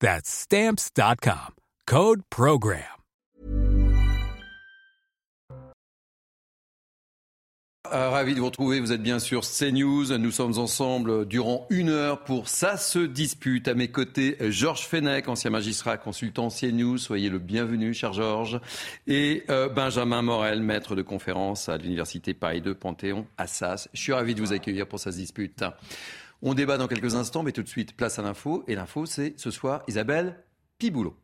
That's Stamps.com. Code Program. Euh, ravi de vous retrouver, vous êtes bien sûr CNews. Nous sommes ensemble durant une heure pour Ça se dispute. À mes côtés, Georges Fenech, ancien magistrat, consultant CNews. Soyez le bienvenu, cher Georges. Et euh, Benjamin Morel, maître de conférence à l'Université Paris 2 Panthéon, Assas. Je suis ravi de vous accueillir pour Ça se dispute. On débat dans quelques instants, mais tout de suite, place à l'info. Et l'info, c'est ce soir Isabelle Piboulot.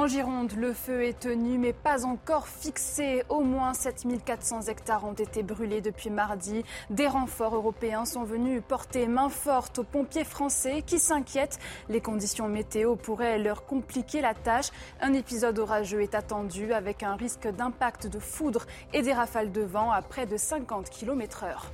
En Gironde, le feu est tenu mais pas encore fixé. Au moins 7400 hectares ont été brûlés depuis mardi. Des renforts européens sont venus porter main forte aux pompiers français qui s'inquiètent. Les conditions météo pourraient leur compliquer la tâche. Un épisode orageux est attendu avec un risque d'impact de foudre et des rafales de vent à près de 50 km/h.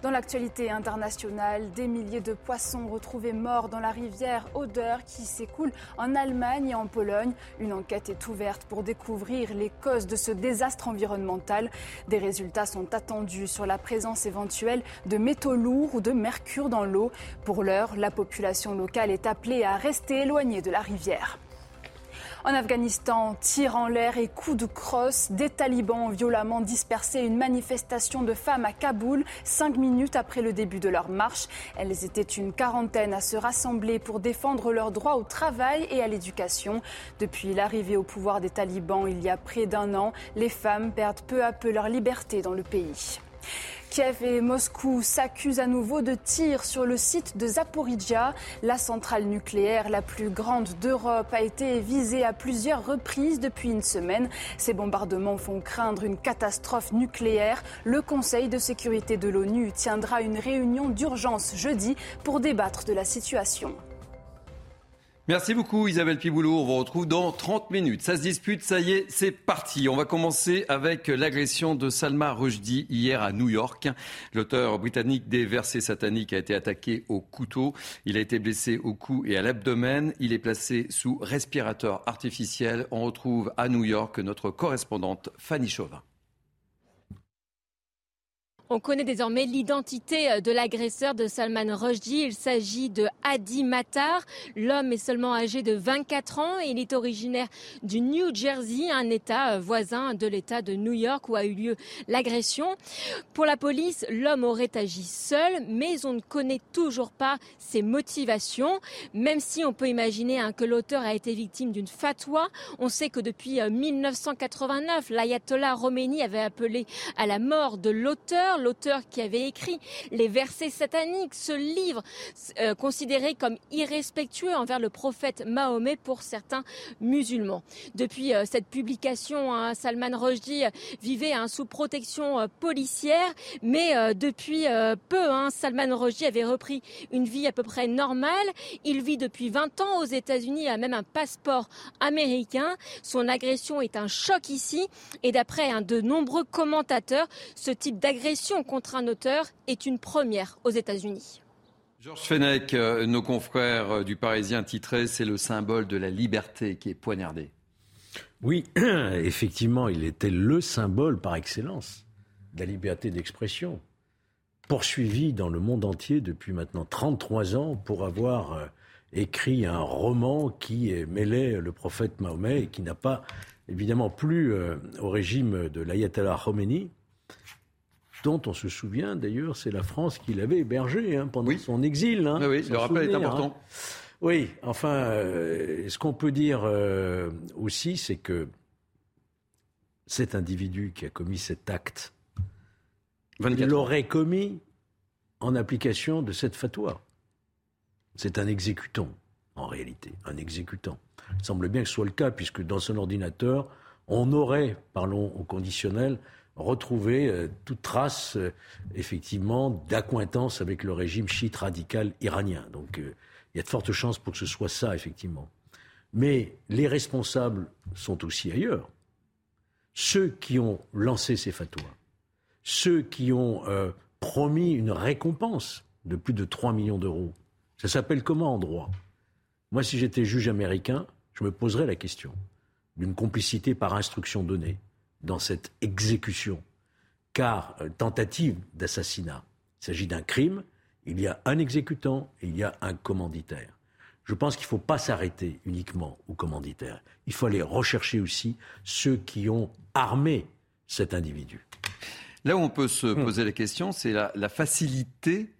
Dans l'actualité internationale, des milliers de poissons retrouvés morts dans la rivière Oder qui s'écoule en Allemagne et en Pologne. Une enquête est ouverte pour découvrir les causes de ce désastre environnemental. Des résultats sont attendus sur la présence éventuelle de métaux lourds ou de mercure dans l'eau. Pour l'heure, la population locale est appelée à rester éloignée de la rivière. En Afghanistan, tir en l'air et coups de crosse, des talibans ont violemment dispersé une manifestation de femmes à Kaboul, cinq minutes après le début de leur marche. Elles étaient une quarantaine à se rassembler pour défendre leurs droits au travail et à l'éducation. Depuis l'arrivée au pouvoir des talibans il y a près d'un an, les femmes perdent peu à peu leur liberté dans le pays. Kiev et Moscou s'accusent à nouveau de tirs sur le site de Zaporizhia. La centrale nucléaire la plus grande d'Europe a été visée à plusieurs reprises depuis une semaine. Ces bombardements font craindre une catastrophe nucléaire. Le Conseil de sécurité de l'ONU tiendra une réunion d'urgence jeudi pour débattre de la situation. Merci beaucoup Isabelle Piboulot. On vous retrouve dans 30 minutes. Ça se dispute, ça y est, c'est parti. On va commencer avec l'agression de Salma Rushdie hier à New York. L'auteur britannique des versets sataniques a été attaqué au couteau. Il a été blessé au cou et à l'abdomen. Il est placé sous respirateur artificiel. On retrouve à New York notre correspondante Fanny Chauvin. On connaît désormais l'identité euh, de l'agresseur de Salman Rushdie. Il s'agit de Hadi Matar. L'homme est seulement âgé de 24 ans et il est originaire du New Jersey, un État euh, voisin de l'État de New York où a eu lieu l'agression. Pour la police, l'homme aurait agi seul, mais on ne connaît toujours pas ses motivations. Même si on peut imaginer hein, que l'auteur a été victime d'une fatwa, on sait que depuis 1989, euh, l'ayatollah Khomeini avait appelé à la mort de l'auteur l'auteur qui avait écrit les versets sataniques, ce livre euh, considéré comme irrespectueux envers le prophète Mahomet pour certains musulmans. Depuis euh, cette publication, hein, Salman Rushdie vivait hein, sous protection euh, policière, mais depuis peu, hein, Salman Rushdie avait repris une vie à peu près normale. Il vit depuis 20 ans aux États-Unis, a même un passeport américain. Son agression est un choc ici, et d'après de nombreux commentateurs, ce type d'agression contre un auteur est une première aux États-Unis. Georges Fenech, euh, nos confrères euh, du Parisien titré C'est le symbole de la liberté qui est poignardé. Oui, effectivement, il était le symbole par excellence de la liberté d'expression, poursuivi dans le monde entier depuis maintenant 33 ans pour avoir euh, écrit un roman qui mêlait le prophète Mahomet et qui n'a pas évidemment plu au régime de l'ayatollah Khomeini, dont on se souvient d'ailleurs, c'est la France qui l'avait hébergé hein, pendant son exil. Hein, oui, le rappel est important. Oui, enfin, euh, ce qu'on peut dire euh, aussi, c'est que cet individu qui a commis cet acte, il l'aurait commis en application de cette fatwa. C'est un exécutant, en réalité, un exécutant. Il semble bien que ce soit le cas, puisque dans son ordinateur, on aurait, parlons au conditionnel, retrouvé euh, toute trace, effectivement, d'accointance avec le régime chiite radical iranien. Donc, il y a de fortes chances pour que ce soit ça, effectivement. Mais les responsables sont aussi ailleurs. Ceux qui ont lancé ces fatwas, ceux qui ont euh, promis une récompense de plus de 3 millions d'euros, ça s'appelle comment en droit? Moi, si j'étais juge américain, je me poserais la question d'une complicité par instruction donnée dans cette exécution. Car euh, tentative d'assassinat, il s'agit d'un crime il y a un exécutant et il y a un commanditaire. Je pense qu'il ne faut pas s'arrêter uniquement au commanditaire. Il faut aller rechercher aussi ceux qui ont armé cet individu. Là où on peut se hmm. poser la question, c'est la, facilité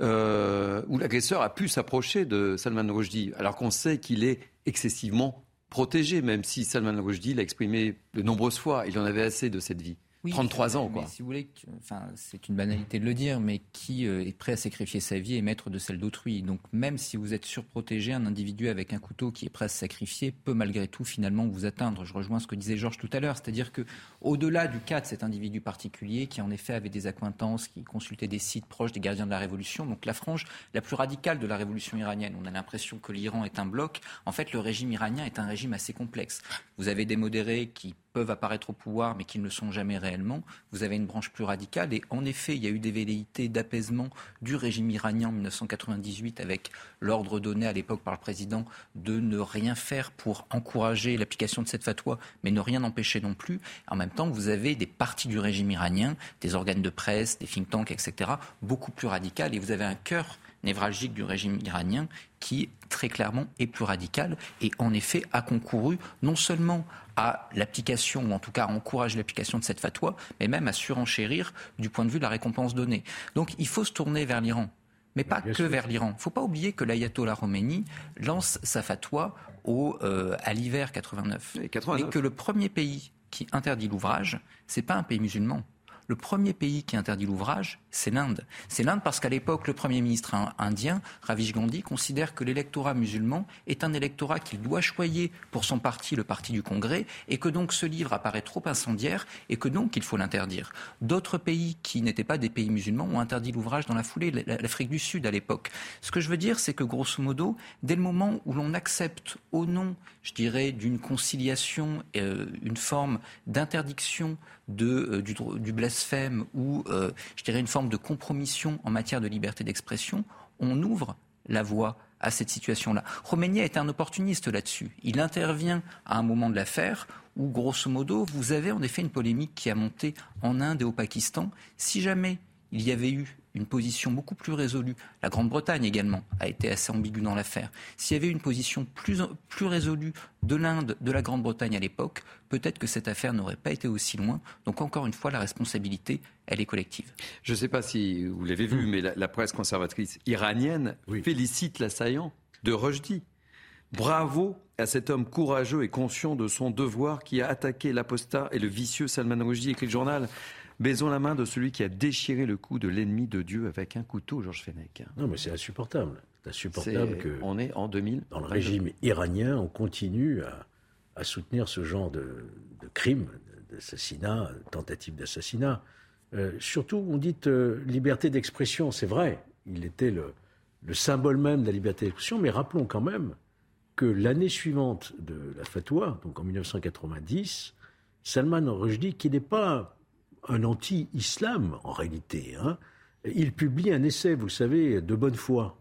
euh, où l'agresseur a pu s'approcher de Salman Rushdie, alors qu'on sait qu'il est excessivement protégé, même si Salman Rushdie l'a exprimé de nombreuses fois. Il en avait assez de cette vie. 33 ans, quoi. si vous voulez, enfin, c'est une banalité de le dire, mais qui euh, est prêt à sacrifier sa vie et mettre de celle d'autrui Donc, même si vous êtes surprotégé, un individu avec un couteau qui est prêt à se sacrifier peut malgré tout finalement vous atteindre. Je rejoins ce que disait Georges tout à l'heure, c'est-à-dire que au-delà du cas de cet individu particulier qui en effet avait des acquaintances, qui consultait des sites proches des gardiens de la révolution, donc la frange la plus radicale de la révolution iranienne, on a l'impression que l'Iran est un bloc. En fait, le régime iranien est un régime assez complexe. Vous avez des modérés qui peuvent apparaître au pouvoir mais qui ne le sont jamais réellement. Vous avez une branche plus radicale et en effet, il y a eu des velléités d'apaisement du régime iranien en 1998 avec l'ordre donné à l'époque par le président de ne rien faire pour encourager l'application de cette fatwa mais ne rien empêcher non plus. En même temps, vous avez des parties du régime iranien, des organes de presse, des think tanks, etc., beaucoup plus radicales et vous avez un cœur névralgique du régime iranien qui très clairement est plus radical et en effet a concouru non seulement à l'application, ou en tout cas à encourager l'application de cette fatwa, mais même à surenchérir du point de vue de la récompense donnée. Donc il faut se tourner vers l'Iran. Mais pas que vers l'Iran. Il ne faut pas oublier que l'ayatollah Khomeini lance sa fatwa au, euh, à l'hiver 89. Et, 89. et que le premier pays qui interdit l'ouvrage, ce n'est pas un pays musulman, le premier pays qui interdit l'ouvrage, c'est l'Inde. C'est l'Inde parce qu'à l'époque, le Premier ministre indien, Ravish Gandhi, considère que l'électorat musulman est un électorat qu'il doit choyer pour son parti, le parti du Congrès, et que donc ce livre apparaît trop incendiaire et que donc il faut l'interdire. D'autres pays qui n'étaient pas des pays musulmans ont interdit l'ouvrage dans la foulée, l'Afrique du Sud à l'époque. Ce que je veux dire, c'est que grosso modo, dès le moment où l'on accepte au nom, je dirais, d'une conciliation, euh, une forme d'interdiction euh, du, blasphème ou, euh, je dirais, une forme de compromission en matière de liberté d'expression, on ouvre la voie à cette situation-là. Khomeini a été un opportuniste là-dessus. Il intervient à un moment de l'affaire où, grosso modo, vous avez en effet une polémique qui a monté en Inde et au Pakistan. Si jamais il y avait eu une position beaucoup plus résolue. La Grande-Bretagne également a été assez ambiguë dans l'affaire. S'il y avait une position plus, plus résolue de l'Inde, de la Grande-Bretagne à l'époque, peut-être que cette affaire n'aurait pas été aussi loin. Donc encore une fois, la responsabilité, elle est collective. Je ne sais pas si vous l'avez vu, mais la, presse conservatrice iranienne félicite l'assaillant de Rushdie. Bravo à cet homme courageux et conscient de son devoir qui a attaqué l'apostat et le vicieux Salman Rushdie, écrit le journal. Baisons la main de celui qui a déchiré le cou de l'ennemi de Dieu avec un couteau, Georges Fenech. Non, mais c'est insupportable. C'est insupportable que. On est en 2000. Dans le régime iranien, on continue à, soutenir ce genre de, de crime, d'assassinat, tentative d'assassinat. Euh, surtout, on dit euh, liberté d'expression, c'est vrai. Il était le, le symbole même de la liberté d'expression, mais rappelons quand même que l'année suivante de la fatwa, donc en 1990, Salman Rushdie, qui n'est pas un anti-islam en réalité. Hein. Il publie un essai, vous savez, de bonne foi,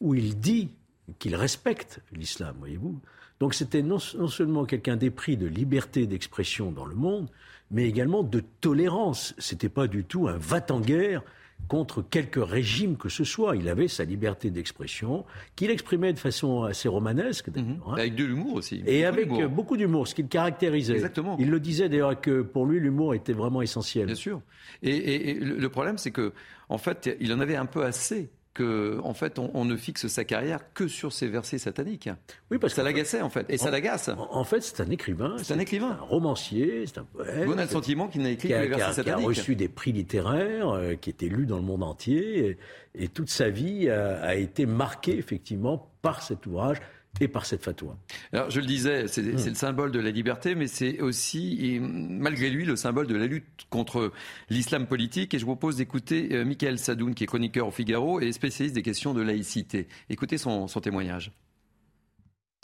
où il dit qu'il respecte l'islam, voyez-vous. Donc c'était non, seulement quelqu'un d'épris de liberté d'expression dans le monde, mais également de tolérance. C'était pas du tout un va-t-en-guerre contre quelque régime que ce soit. Il avait sa liberté d'expression, qu'il exprimait de façon assez romanesque. Mhm. Hein. Avec de l'humour aussi. Et avec beaucoup d'humour, ce qu'il caractérisait. Exactement. Il le disait d'ailleurs que pour lui, l'humour était vraiment essentiel. Bien sûr. Et, le problème, c'est que, en fait, il en avait un peu assez que, en fait, on, ne fixe sa carrière que sur ses versets sataniques. Oui, parce que ça l'agaçait, en fait. Et ça l'agace. En, fait, c'est un écrivain. C'est un écrivain. Un romancier, c'est un poète. On a le sentiment qu'il n'a écrit que les versets sataniques. Qui a reçu des prix littéraires, euh, qui est élu dans le monde entier. Et, toute sa vie a été marquée, effectivement, par cet ouvrage et par cette fatwa. Alors, je le disais, c'est hmm. le symbole de la liberté, mais c'est aussi, malgré lui, le symbole de la lutte contre l'islam politique. Et je vous propose d'écouter euh, Michael Sadoun, qui est chroniqueur au Figaro et spécialiste des questions de laïcité. Écoutez son, témoignage.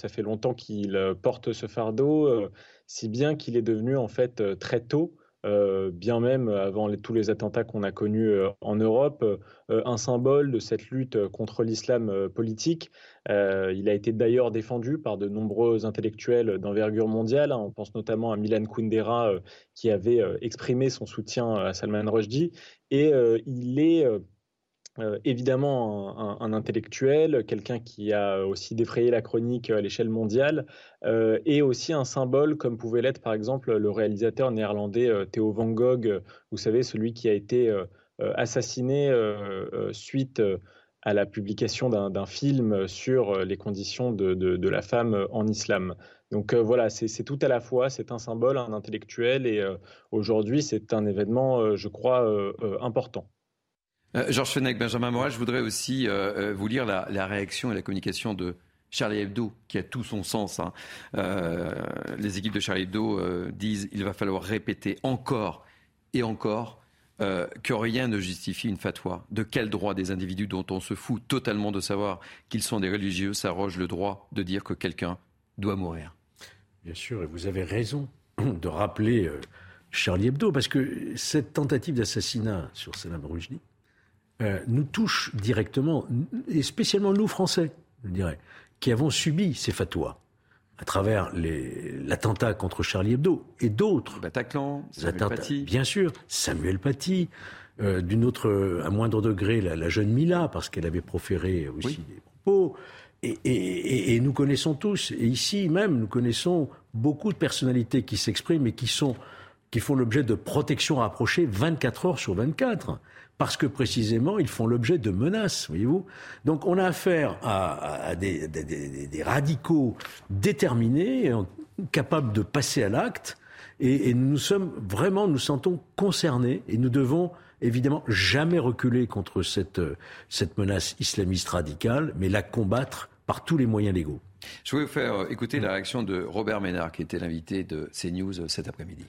Ça fait longtemps qu'il euh, porte ce fardeau, euh, si bien qu'il est devenu en fait très tôt euh, bien même avant tous les attentats qu'on a connus euh, en Europe, euh, un symbole de cette lutte contre l'islam politique. il a été d'ailleurs défendu par de nombreux intellectuels d'envergure mondiale. On pense notamment à Milan Kundera qui avait exprimé son soutien à Salman Rushdie. Et il est euh, évidemment un, intellectuel, quelqu'un qui a aussi défrayé la chronique à l'échelle mondiale, euh, et aussi un symbole comme pouvait l'être par exemple le réalisateur néerlandais euh, Theo Van Gogh, vous savez, celui qui a été assassiné suite à la publication d'un film sur les conditions de, de, la femme en islam. Donc voilà, c'est tout à la fois, c'est un symbole, un intellectuel, et aujourd'hui c'est un événement, je crois, important. Euh, Georges Fenech, Benjamin Moral, je voudrais aussi euh, euh, vous lire la, réaction et la communication de Charlie Hebdo, qui a tout son sens. Hein. les équipes de Charlie Hebdo disent qu'il va falloir répéter encore et encore que rien ne justifie une fatwa. De quel droit des individus dont on se fout totalement de savoir qu'ils sont des religieux s'arrogent le droit de dire que quelqu'un doit mourir? Bien sûr, et vous avez raison de rappeler Charlie Hebdo, parce que cette tentative d'assassinat sur Salam Rushdie, euh, nous touche directement, et spécialement nous, Français, je dirais, qui avons subi ces fatwas à travers l'attentat contre Charlie Hebdo et d'autres. Bataclan, Samuel Paty. Bien sûr, Samuel Paty. Euh, d'une autre, à moindre degré, la, jeune Mila, parce qu'elle avait proféré aussi des propos. Et, nous connaissons tous, et ici même, nous connaissons beaucoup de personnalités qui s'expriment et qui, sont, qui font l'objet de protection rapprochée 24 heures sur 24 parce que précisément ils font l'objet de menaces, voyez-vous. Donc on a affaire à, des, radicaux déterminés, capables de passer à l'acte, et, nous sommes vraiment, nous sentons concernés, et nous devons évidemment jamais reculer contre cette, cette menace islamiste radicale, mais la combattre par tous les moyens légaux. Je vais vous faire écouter la réaction de Robert Ménard, qui était l'invité de CNews cet après-midi.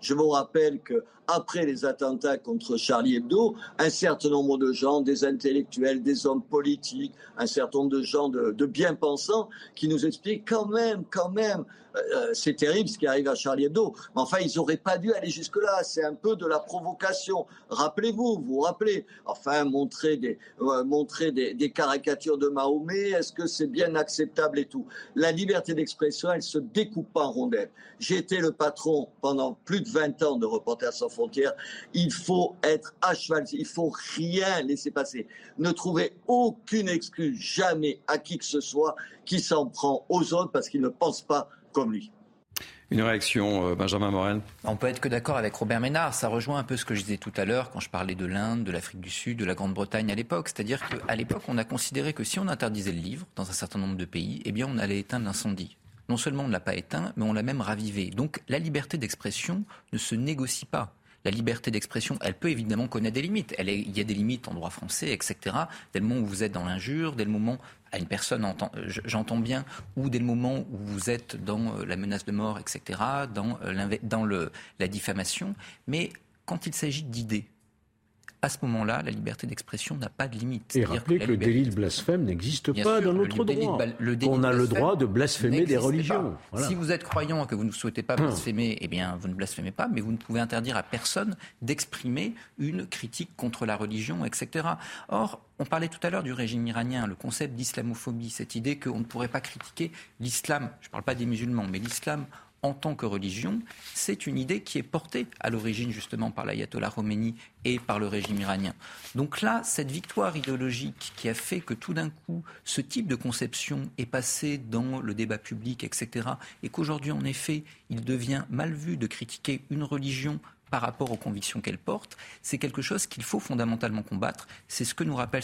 Je vous rappelle que après les attentats contre Charlie Hebdo, un certain nombre de gens, des intellectuels, des hommes politiques, un certain nombre de gens de, de bien-pensants qui nous expliquent quand même, quand même, euh, c'est terrible ce qui arrive à Charlie Hebdo. Enfin, ils n'auraient pas dû aller jusque-là. C'est un peu de la provocation. Rappelez-vous, vous vous rappelez. Enfin, montrer des, euh, montrer des, caricatures de Mahomet, est-ce que c'est bien acceptable et tout La liberté d'expression, elle se découpe pas en rondelles. J'ai été le patron pendant plus de 20 ans de Reporters sans frontières. Il faut être à cheval. Il faut rien laisser passer. Ne trouvez aucune excuse jamais à qui que ce soit qui s'en prend aux autres parce qu'ils ne pensent pas comme lui. Une réaction, euh, Benjamin Morel On peut être que d'accord avec Robert Ménard. Ça rejoint un peu ce que je disais tout à l'heure quand je parlais de l'Inde, de l'Afrique du Sud, de la Grande-Bretagne à l'époque. C'est-à-dire qu'à l'époque, on a considéré que si on interdisait le livre dans un certain nombre de pays, eh bien, on allait éteindre l'incendie. Non seulement on ne l'a pas éteint, mais on l'a même ravivé. Donc la liberté d'expression ne se négocie pas la liberté d'expression, elle peut évidemment connaître des limites. il y a des limites en droit français, etc. Dès le moment où vous êtes dans l'injure, dès le moment à une personne, j'entends bien, ou dès le moment où vous êtes dans euh, la menace de mort, etc., dans, euh, la diffamation. Mais quand il s'agit d'idées, à ce moment-là, la liberté d'expression n'a pas de limite. Et rappelez que, le délit de blasphème n'existe pas dans notre droit. On a le droit de blasphémer des religions. Si vous êtes croyant et que vous ne souhaitez pas hum. blasphémer, eh bien, vous ne blasphémez pas, mais vous ne pouvez interdire à personne d'exprimer une critique contre la religion, etc. Or, on parlait tout à l'heure du régime iranien, le concept d'islamophobie, cette idée qu'on ne pourrait pas critiquer l'islam, je ne parle pas des musulmans, mais l'islam en tant que religion, c'est une idée qui est portée à l'origine justement par l'ayatollah Khomeini et par le régime iranien. Donc là, cette victoire idéologique qui a fait que tout d'un coup, ce type de conception est passé dans le débat public, etc., et qu'aujourd'hui, en effet, il devient mal vu de critiquer une religion par rapport aux convictions qu'elle porte, c'est quelque chose qu'il faut fondamentalement combattre. C'est ce que nous rappelle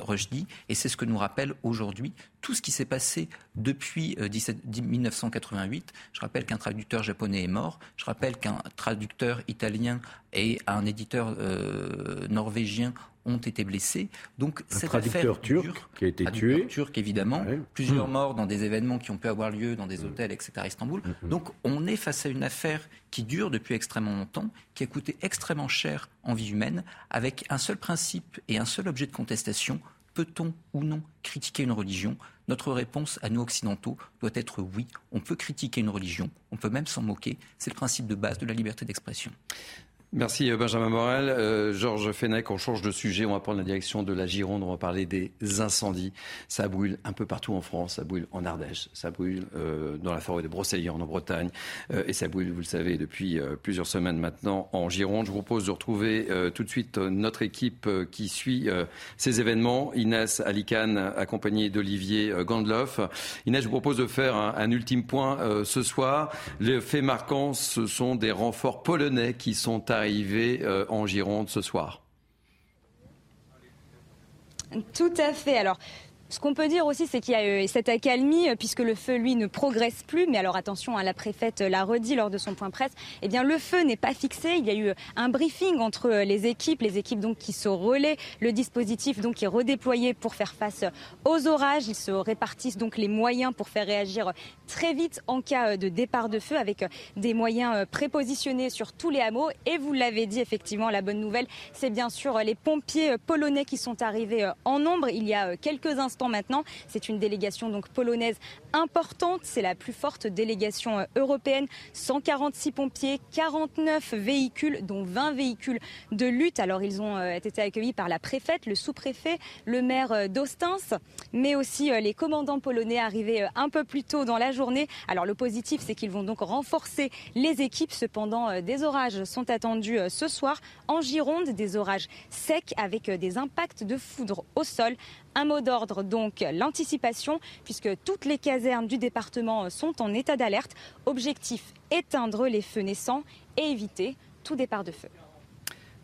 Rushdie et c'est ce que nous rappelle aujourd'hui tout ce qui s'est passé depuis 1988. Euh, Je rappelle qu'un traducteur japonais est mort. Je rappelle qu'un traducteur italien et un éditeur euh, norvégien ont été blessés. Donc un cette traducteur turc qui a été tué. Turc évidemment. Plusieurs mmh. morts dans des événements qui ont pu avoir lieu dans des mmh. hôtels, etc. à Istanbul. Mmh. Donc on est face à une affaire qui dure depuis extrêmement longtemps, qui a coûté extrêmement cher en vie humaine, avec un seul principe et un seul objet de contestation. Peut-on ou non critiquer une religion? Notre réponse à nous occidentaux doit être oui. On peut critiquer une religion, on peut même s'en moquer. C'est le principe de base de la liberté d'expression. Merci euh, Benjamin Morel. Euh, Georges Fenech, on change de sujet, on va prendre la direction de la Gironde, on va parler des incendies. Ça brûle un peu partout en France, ça brûle en Ardèche, ça brûle euh, dans la forêt de Brocéliande en Bretagne, et ça brûle, vous le savez, depuis plusieurs semaines maintenant en Gironde. Je vous propose de retrouver tout de suite notre équipe qui suit ces événements. Inès Alicane, accompagnée d'Olivier Gandloff. Inès, je vous propose de faire un, un ultime point ce soir. Les faits marquants, ce sont des renforts polonais qui sont arrivés arrivé euh, en Gironde ce soir. Tout à fait. Alors, ce qu'on peut dire aussi, c'est qu'il y a eu cette accalmie, euh, puisque le feu, lui, ne progresse plus. Mais alors attention, hein, la préfète l'a redit lors de son point presse, eh bien le feu n'est pas fixé. Il y a eu un briefing entre euh, les équipes, les équipes donc qui se relaient, le dispositif donc est redéployé pour faire face aux orages. Ils se répartissent donc les moyens pour faire réagir très vite en cas euh, de départ de feu, avec des moyens prépositionnés sur tous les hameaux. Et vous l'avez dit, effectivement, la bonne nouvelle, c'est bien sûr les pompiers polonais qui sont arrivés en nombre il y a quelques instants maintenant. C'est une délégation donc polonaise importante. C'est la plus forte délégation euh, européenne. 146 pompiers, 49 véhicules, dont 20 véhicules de lutte. Alors ils ont euh, été accueillis par la préfète, le sous-préfet, le maire euh, d'Ostens, mais aussi les commandants polonais arrivés un peu plus tôt dans la journée. Alors le positif, c'est qu'ils vont donc renforcer les équipes. Cependant, des orages sont attendus ce soir en Gironde, des orages secs avec des impacts de foudre au sol. Un mot d'ordre donc l'anticipation, puisque toutes les casernes du département sont en état d'alerte. Objectif éteindre les feux naissants et éviter tout départ de feu.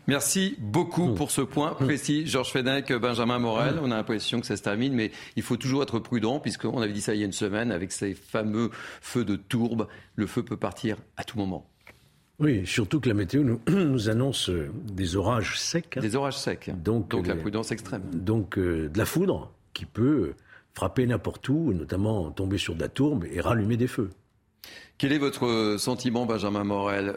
Merci beaucoup mmh. pour ce point mmh. précis. Georges Fenech, Benjamin Morel, mmh. on a l'impression que ça se termine, mais il faut toujours être prudent, puisqu'on avait dit ça il y a une semaine, avec ces fameux feux de tourbe, le feu peut partir à tout moment. Oui, surtout que la météo nous, nous annonce euh, des orages secs. Hein. Des orages secs. Donc, donc la euh, prudence extrême. Donc euh, de la foudre qui peut frapper n'importe où, notamment tomber sur de la tourbe et rallumer des feux. Quel est votre sentiment, Benjamin Morel?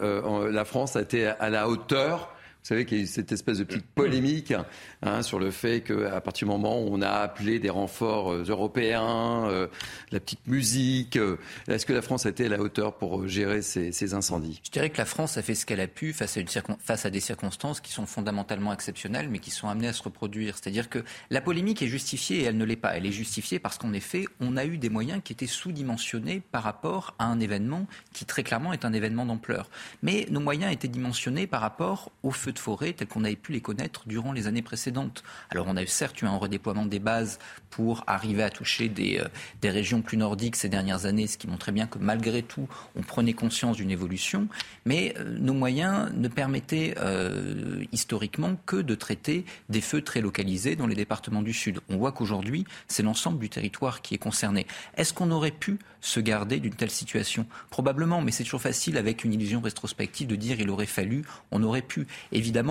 La France a été à la hauteur vous savez qu'il y a eu cette espèce de petite polémique hein, sur le fait qu'à partir du moment où on a appelé des renforts euh, européens, euh, la petite musique, euh, est-ce que la France a été à la hauteur pour gérer ces, incendies? Je dirais que la France a fait ce qu'elle a pu face à, face à des circonstances qui sont fondamentalement exceptionnelles, mais qui sont amenées à se reproduire. C'est-à-dire que la polémique est justifiée et elle ne l'est pas. Elle est justifiée parce qu'en effet, on a eu des moyens qui étaient sous-dimensionnés par rapport à un événement qui très clairement est un événement d'ampleur. Mais nos moyens étaient dimensionnés par rapport au feu de forêt telles qu'on avait pu les connaître durant les années précédentes. Alors on a certes eu un redéploiement des bases pour arriver à toucher des, euh, des régions plus nordiques ces dernières années, ce qui montrait bien que malgré tout, on prenait conscience d'une évolution, mais euh, nos moyens ne permettaient euh, historiquement que de traiter des feux très localisés dans les départements du Sud. On voit qu'aujourd'hui, c'est l'ensemble du territoire qui est concerné. Est-ce qu'on aurait pu se garder d'une telle situation? Probablement, mais c'est toujours facile avec une illusion rétrospective de dire il aurait fallu, on aurait pu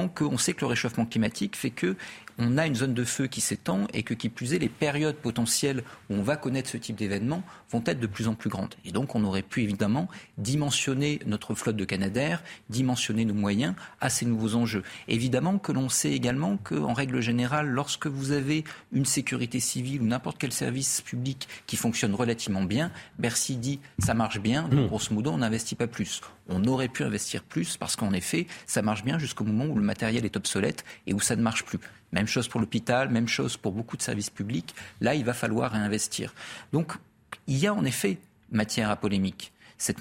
qu'on sait que le réchauffement climatique fait que on a une zone de feu qui s'étend et que qui plus est, les périodes potentielles où on va connaître ce type d'événement vont être de plus en plus grandes. Et donc on aurait pu évidemment dimensionner notre flotte de Canadair, dimensionner nos moyens à ces nouveaux enjeux. Évidemment que l'on sait également qu'en règle générale, lorsque vous avez une sécurité civile ou n'importe quel service public qui fonctionne relativement bien, Bercy dit ça marche bien, donc hmm. grosso modo on n'investit pas plus. On aurait pu investir plus parce qu'en effet, ça marche bien jusqu'au moment où le matériel est obsolète et où ça ne marche plus. Même chose pour l'hôpital, même chose pour beaucoup de services publics. Là, il va falloir réinvestir. Donc, il y a en effet matière à polémique. Cette,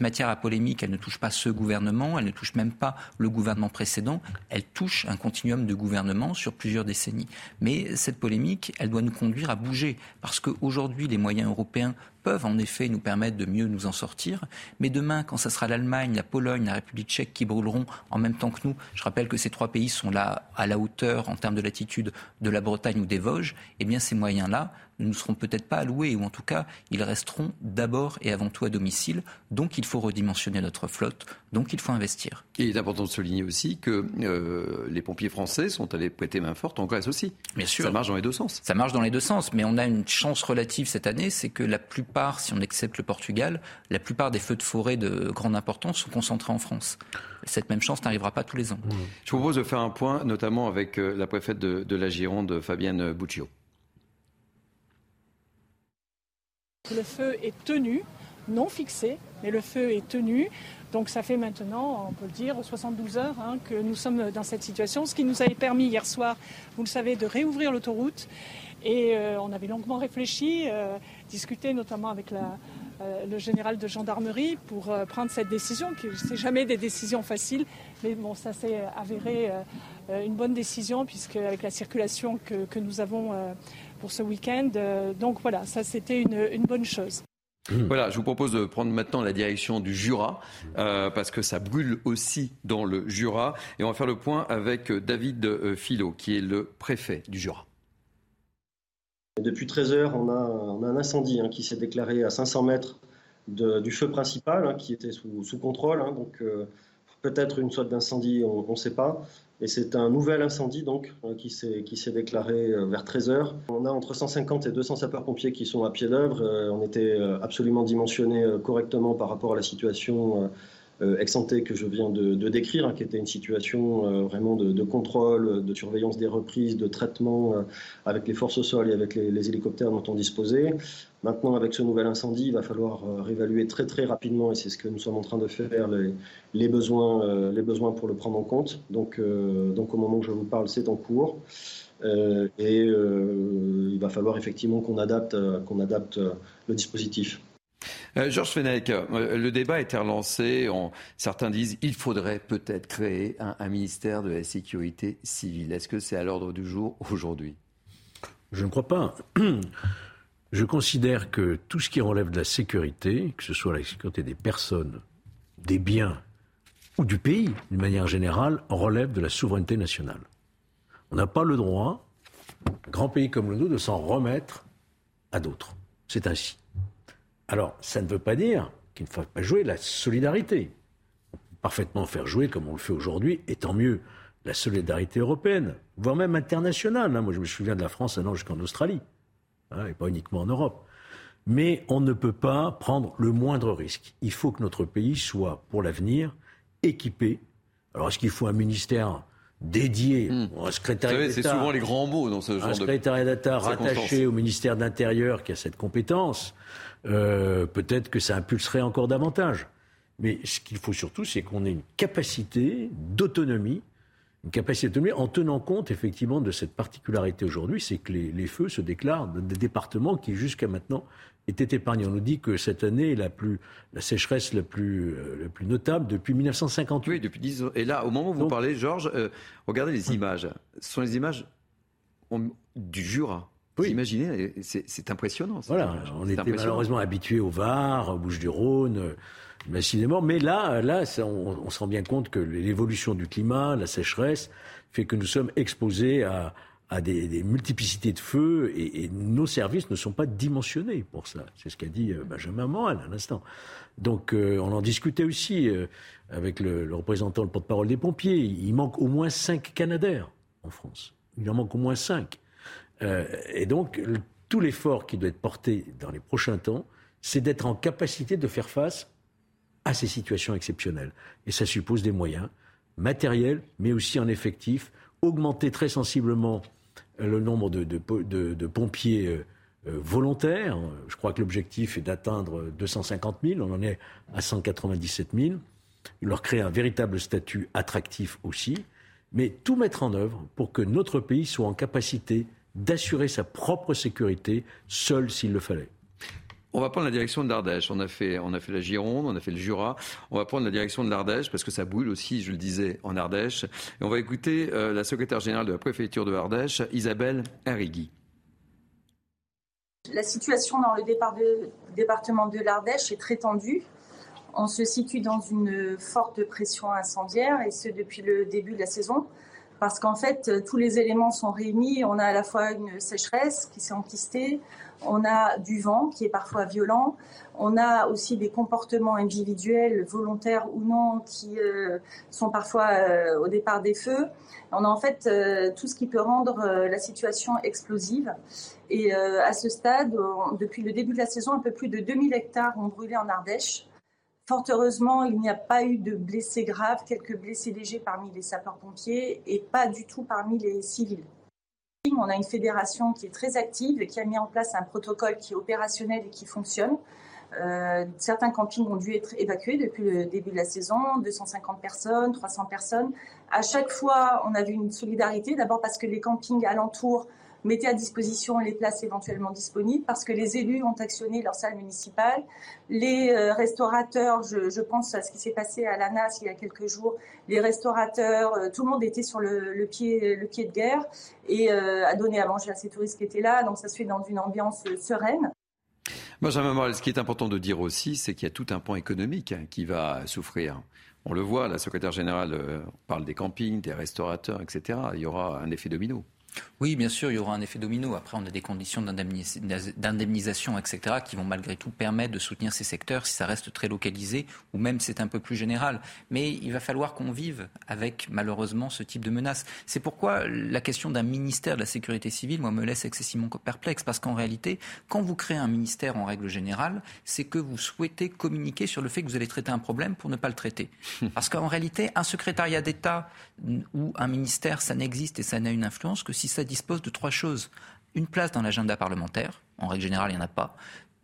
matière à polémique, elle ne touche pas ce gouvernement, elle ne touche même pas le gouvernement précédent, elle touche un continuum de gouvernement sur plusieurs décennies. Mais cette polémique, elle doit nous conduire à bouger, parce qu'aujourd'hui, les moyens européens peuvent en effet nous permettre de mieux nous en sortir. Mais demain, quand ce sera l'Allemagne, la Pologne, la République tchèque qui brûleront en même temps que nous, je rappelle que ces trois pays sont là à la hauteur en termes de latitude de la Bretagne ou des Vosges, eh bien ces moyens-là ne nous seront peut-être pas alloués, ou en tout cas, ils resteront d'abord et avant tout à domicile. Donc il faut redimensionner notre flotte, donc il faut investir. il est important de souligner aussi que euh, les pompiers français sont allés prêter main forte en Grèce aussi. Bien sûr. Ça marche dans les deux sens. Ça marche dans les deux sens, mais on a une chance relative cette année, c'est que la plupart, si on accepte le Portugal, la plupart des feux de forêt de grande importance sont concentrés en France. Cette même chance n'arrivera pas tous les ans. Je vous propose de faire un point, notamment avec euh, la préfète de, de la Gironde, Fabienne Buccio. Le feu est tenu, non fixé, mais le feu est tenu. Donc ça fait maintenant, on peut le dire, 72 heures hein, que nous sommes dans cette situation, ce qui nous avait permis hier soir, vous le savez, de réouvrir l'autoroute. Et euh, on avait longuement réfléchi, euh, discuté notamment avec la, euh, le général de gendarmerie pour prendre cette décision, qui n'est jamais des décisions faciles, mais bon, ça s'est avéré une bonne décision, puisque avec la circulation que, que nous avons pour ce week-end. Euh, donc voilà, ça c'était une, bonne chose. Mmh. Voilà, je vous propose de prendre maintenant la direction du Jura, euh, parce que ça brûle aussi dans le Jura. Et on va faire le point avec David Philo, qui est le préfet du Jura. Depuis 13 heures, on a, un incendie hein, qui s'est déclaré à 500 mètres du feu principal, hein, qui était sous, contrôle. Hein. donc euh, peut-être une sorte d'incendie, on ne sait pas. Et c'est un nouvel incendie donc euh, qui s'est déclaré euh, vers 13 h On a entre 150 et 200 sapeurs-pompiers qui sont à pied d'œuvre. Euh, on était absolument dimensionné correctement par rapport à la situation euh, ex que je viens de, décrire, hein, qui était une situation euh, vraiment de, contrôle, de surveillance des reprises, de traitement euh, avec les forces au sol et avec les, hélicoptères dont on disposait. Maintenant, avec ce nouvel incendie, il va falloir réévaluer très très rapidement, et c'est ce que nous sommes en train de faire, les, besoins, les besoins pour le prendre en compte. Donc, donc au moment où je vous parle, c'est en cours. et il va falloir effectivement qu'on adapte, qu'on adapte le dispositif. Euh, Georges Fenech, euh, le débat a été relancé. certains disent qu'il faudrait peut-être créer un, ministère de la sécurité civile. Est-ce que c'est à l'ordre du jour aujourd'hui? Je ne crois pas. Je considère que tout ce qui relève de la sécurité, que ce soit la sécurité des personnes, des biens ou du pays, d'une manière générale, relève de la souveraineté nationale. On n'a pas le droit, un grand pays comme le nôtre, de s'en remettre à d'autres. C'est ainsi. Alors, ça ne veut pas dire qu'il ne faut pas jouer la solidarité. On peut parfaitement faire jouer, comme on le fait aujourd'hui, et tant mieux, la solidarité européenne, voire même internationale. Hein. Moi, je me souviens de la France allant jusqu'en Australie, hein, et pas uniquement en Europe. Mais on ne peut pas prendre le moindre risque. Il faut que notre pays soit, pour l'avenir, équipé. Alors, est-ce qu'il faut un ministère dédié, hmm. un secrétariat d'État. C'est souvent les grands mots dans ce genre Un secrétariat d'État rattaché au ministère de l'Intérieur qui a cette compétence. Euh, peut-être que ça impulserait encore davantage. Mais ce qu'il faut surtout, c'est qu'on ait une capacité d'autonomie, une capacité d'autonomie en tenant compte effectivement de cette particularité aujourd'hui, c'est que les, feux se déclarent dans des départements qui jusqu'à maintenant étaient épargnés. On nous dit que cette année est la, plus, la sécheresse la plus, euh, la plus notable depuis 1958. Oui, depuis 10 ans. Et là, au moment où vous parlez, Georges, euh, regardez les images. Ce sont les images du Jura. Oui. imaginez, c'est impressionnant. Voilà, on était malheureusement habitués au Var, au Bouches-du-Rhône, massivement, mais là, là on, se rend bien compte que l'évolution du climat, la sécheresse, fait que nous sommes exposés à, des, multiplicités de feux et, nos services ne sont pas dimensionnés pour ça. C'est ce qu'a dit euh, Benjamin Moral à l'instant. Donc euh, on en discutait aussi euh, avec le, le, représentant, le porte-parole des pompiers. Il manque au moins cinq Canadaires en France. Il en manque au moins cinq. Euh, et donc, tout l'effort qui doit être porté dans les prochains temps, c'est d'être en capacité de faire face à ces situations exceptionnelles. Et ça suppose des moyens matériels, mais aussi en effectif, augmenter très sensiblement euh, le nombre de, pompiers euh, volontaires. Je crois que l'objectif est d'atteindre 250 000, on en est à 197 000. Leur créer un véritable statut attractif aussi, mais tout mettre en œuvre pour que notre pays soit en capacité d'assurer sa propre sécurité, seul s'il le fallait. On va prendre la direction de l'Ardèche. On a fait, on a fait la Gironde, on a fait le Jura. On va prendre la direction de l'Ardèche parce que ça boule aussi, je le disais, en Ardèche. Et on va écouter euh, la secrétaire générale de la préfecture de l'Ardèche, Isabelle Herrigui. La situation dans le département de l'Ardèche est très tendue. On se situe dans une forte pression incendiaire et ce depuis le début de la saison parce qu'en fait, tous les éléments sont réunis. On a à la fois une sécheresse qui s'est enquistée, on a du vent qui est parfois violent, on a aussi des comportements individuels, volontaires ou non, qui euh, sont parfois euh, au départ des feux. On a en fait euh, tout ce qui peut rendre la situation explosive. Et à ce stade, depuis le début de la saison, un peu plus de 2000 hectares ont brûlé en Ardèche. Fort heureusement, il n'y a pas eu de blessés graves, quelques blessés légers parmi les sapeurs-pompiers et pas du tout parmi les civils. On a une fédération qui est très active et qui a mis en place un protocole qui est opérationnel et qui fonctionne. Euh, certains campings ont dû être évacués depuis le début de la saison, 250 personnes, 300 personnes. À chaque fois, on a vu une solidarité, d'abord parce que les campings alentours mettez à disposition les places éventuellement disponibles parce que les élus ont actionné leur salle municipale. Les euh, restaurateurs, je, pense à ce qui s'est passé à l'ANAS il y a quelques jours, les restaurateurs, euh, tout le monde était sur le, pied, de guerre et euh, a donné à manger à ces touristes qui étaient là. Donc ça se fait dans une ambiance sereine. Benjamin Morel, ce qui est important de dire aussi, c'est qu'il y a tout un point économique hein, qui va souffrir. On le voit, la secrétaire générale parle des campings, des restaurateurs, etc. Il y aura un effet domino. Oui, bien sûr, il y aura un effet domino. Après, on a des conditions d'indemnisation, etc., qui vont malgré tout permettre de soutenir ces secteurs si ça reste très localisé ou même c'est un peu plus général. Mais il va falloir qu'on vive avec, malheureusement, ce type de menaces. C'est pourquoi la question d'un ministère de la sécurité civile, moi, me laisse excessivement perplexe. Parce qu'en réalité, quand vous créez un ministère en règle générale, c'est que vous souhaitez communiquer sur le fait que vous allez traiter un problème pour ne pas le traiter. Parce qu'en réalité, un secrétariat d'État ou un ministère, ça n'existe et ça n'a une influence que si ça dispose de trois choses. Une place dans l'agenda parlementaire, en règle générale, il n'y en a pas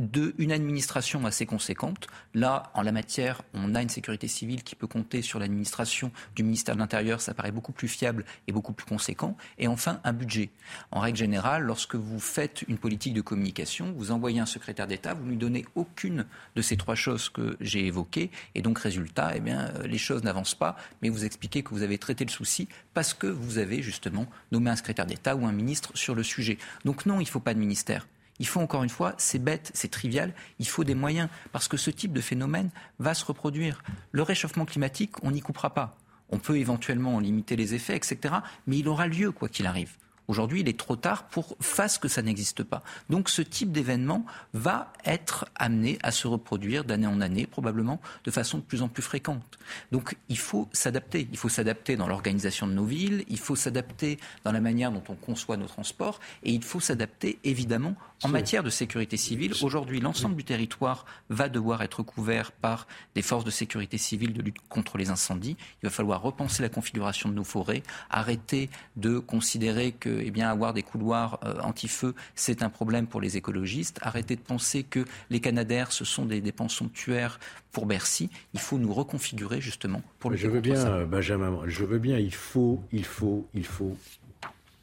de une administration assez conséquente. Là, en la matière, on a une sécurité civile qui peut compter sur l'administration du ministère de l'Intérieur, ça paraît beaucoup plus fiable et beaucoup plus conséquent. Et enfin, un budget. En règle générale, lorsque vous faites une politique de communication, vous envoyez un secrétaire d'État, vous ne lui donnez aucune de ces trois choses que j'ai évoquées, et donc résultat, eh bien, euh, les choses n'avancent pas, mais vous expliquez que vous avez traité le souci parce que vous avez justement nommé un secrétaire d'État ou un ministre sur le sujet. Donc non, il ne faut pas de ministère. Il faut encore une fois, c'est bête, c'est trivial, il faut des moyens, parce que ce type de phénomène va se reproduire. Le réchauffement climatique, on n'y coupera pas. On peut éventuellement en limiter les effets, etc. Mais il aura lieu, quoi qu'il arrive. Aujourd'hui, il est trop tard pour faire que ça n'existe pas. Donc ce type d'événement va être amené à se reproduire d'année en année, probablement de façon de plus en plus fréquente. Donc il faut s'adapter. Il faut s'adapter dans l'organisation de nos villes, il faut s'adapter dans la manière dont on conçoit nos transports, et il faut s'adapter évidemment en matière de sécurité civile. Aujourd'hui, l'ensemble du territoire va devoir être couvert par des forces de sécurité civile de lutte contre les incendies. Il va falloir repenser la configuration de nos forêts, arrêter de considérer que eh bien, avoir des couloirs euh, anti-feu, c'est un problème pour les écologistes. Arrêtez de penser que les Canadaires, ce sont des dépenses somptuaires pour Bercy. Il faut nous reconfigurer justement pour le Je veux bien, Benjamin, je veux bien, il faut, il faut, il faut.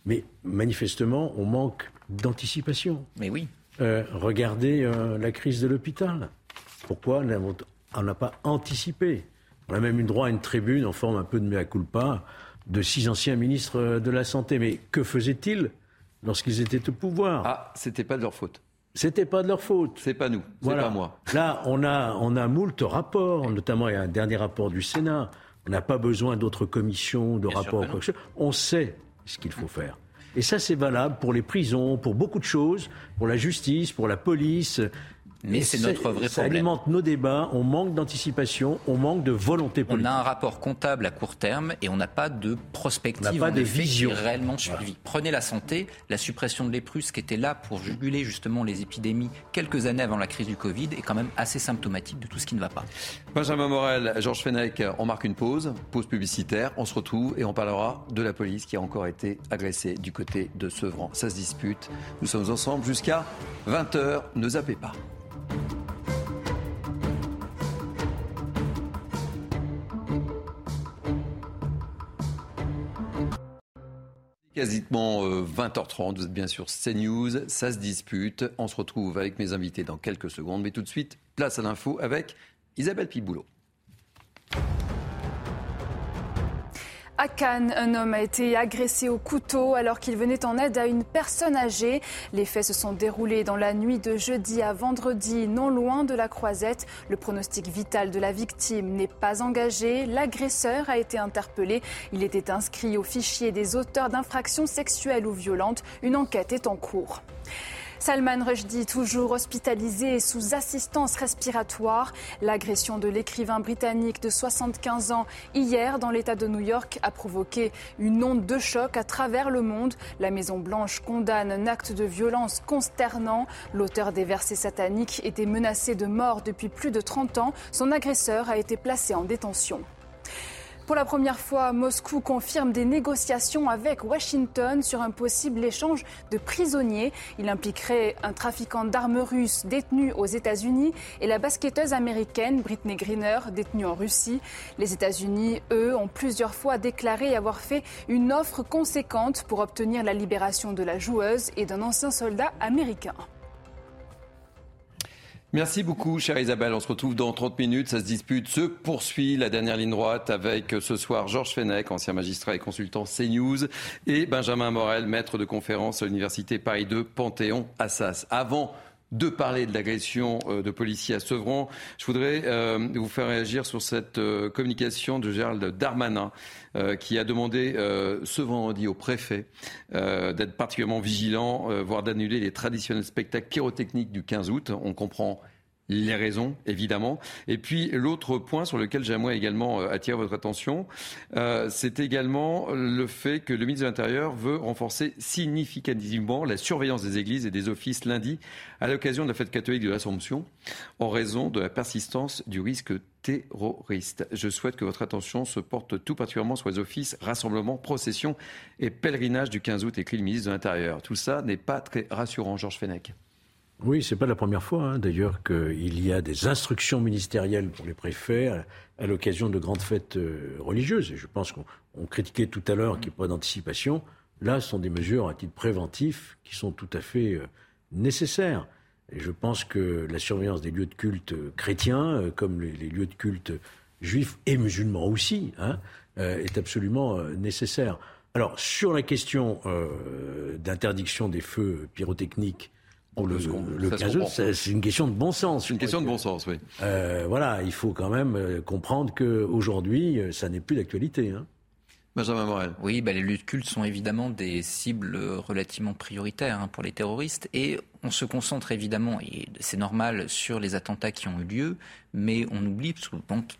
Mais manifestement, on manque d'anticipation. Mais oui. Euh, regardez euh, la crise de l'hôpital. Pourquoi on n'a pas anticipé? On a même eu droit à une tribune en forme un peu de mea culpa de six anciens ministres de la Santé. Mais que faisaient-ils lorsqu'ils étaient au pouvoir? Ah, c'était pas de leur faute. C'était pas de leur faute. C'est pas nous, c'est pas moi. Là, on a, on a moult rapports, notamment il y a un dernier rapport du Sénat. On n'a pas besoin d'autres commissions, de rapports. On sait ce qu'il faut faire. Et ça, c'est valable pour les prisons, pour beaucoup de choses, pour la justice, pour la police. Mais c'est notre vrai problème. Ça alimente nos débats, on manque d'anticipation, on manque de volonté politique. On a un rapport comptable à court terme et on n'a pas de prospective, pas de vision réellement suivie. Prenez la santé, la suppression de l'EPRUS qui était là pour juguler justement les épidémies quelques années avant la crise du Covid est quand même assez symptomatique de tout ce qui ne va pas. Benjamin Morel, Georges Fenech, on marque une pause, pause publicitaire, on se retrouve et on parlera de la police qui a encore été agressée du côté de Sevran. Ça se dispute. Nous sommes ensemble jusqu'à 20h, ne zappez pas. Quasiment 20h30, vous êtes bien sûr CNews, ça se dispute. On se retrouve avec mes invités dans quelques secondes, mais tout de suite, place à l'info avec Isabelle Piboulot. À Cannes, un homme a été agressé au couteau alors qu'il venait en aide à une personne âgée. Les faits se sont déroulés dans la nuit de jeudi à vendredi, non loin de la croisette. Le pronostic vital de la victime n'est pas engagé. L'agresseur a été interpellé. Il était inscrit au fichier des auteurs d'infractions sexuelles ou violentes. Une enquête est en cours. Salman Rushdie, toujours hospitalisé et sous assistance respiratoire. L'agression de l'écrivain britannique de 75 ans hier dans l'État de New York a provoqué une onde de choc à travers le monde. La Maison-Blanche condamne un acte de violence consternant. L'auteur des versets sataniques était menacé de mort depuis plus de 30 ans. Son agresseur a été placé en détention. Pour la première fois, Moscou confirme des négociations avec Washington sur un possible échange de prisonniers. Il impliquerait un trafiquant d'armes russes détenu aux États-Unis et la basketteuse américaine Britney Greener détenue en Russie. Les États-Unis, eux, ont plusieurs fois déclaré avoir fait une offre conséquente pour obtenir la libération de la joueuse et d'un ancien soldat américain. Merci beaucoup, chère Isabelle. On se retrouve dans 30 minutes. Ça se dispute, se poursuit la dernière ligne droite avec ce soir Georges Fenech, ancien magistrat et consultant CNews, et Benjamin Morel, maître de conférence à l'Université Paris 2, Panthéon-Assas. Avant de parler de l'agression euh, de policiers à Sevran, je voudrais euh, vous faire réagir sur cette euh, communication de Gérald Darmanin qui a demandé ce vendredi au préfet d'être particulièrement vigilant, voire d'annuler les traditionnels spectacles pyrotechniques du 15 août. On comprend les raisons, évidemment. Et puis l'autre point sur lequel j'aimerais également euh, attirer votre attention, euh, c'est également le fait que le ministre de l'Intérieur veut renforcer significativement la surveillance des églises et des offices lundi à l'occasion de la fête catholique de l'Assomption en raison de la persistance du risque terroriste. Je souhaite que votre attention se porte tout particulièrement sur les offices, rassemblements, processions et pèlerinages du 15 août, écrit le ministre de l'Intérieur. Tout ça n'est pas très rassurant, Georges Fenech. Oui, c'est pas la première fois, hein, d'ailleurs, qu'il y a des instructions ministérielles pour les préfets à, l'occasion de grandes fêtes euh, religieuses. Et je pense qu'on critiquait tout à l'heure qu'il n'y a pas d'anticipation. Là, ce sont des mesures à titre préventif qui sont tout à fait euh, nécessaires. Et je pense que la surveillance des lieux de culte euh, chrétiens, comme les, lieux de culte juifs et musulmans aussi, hein, est absolument nécessaire. Alors, sur la question d'interdiction des feux pyrotechniques, le, le c'est une question de bon sens. C'est une question de bon sens, oui. Euh, voilà, il faut quand même euh, comprendre qu'aujourd'hui, euh, ça n'est plus d'actualité. Hein. Benjamin Morel. Oui, bah, les lieux de culte sont évidemment des cibles relativement prioritaires hein, pour les terroristes. Et on se concentre évidemment, et c'est normal, sur les attentats qui ont eu lieu, mais on oublie, tout,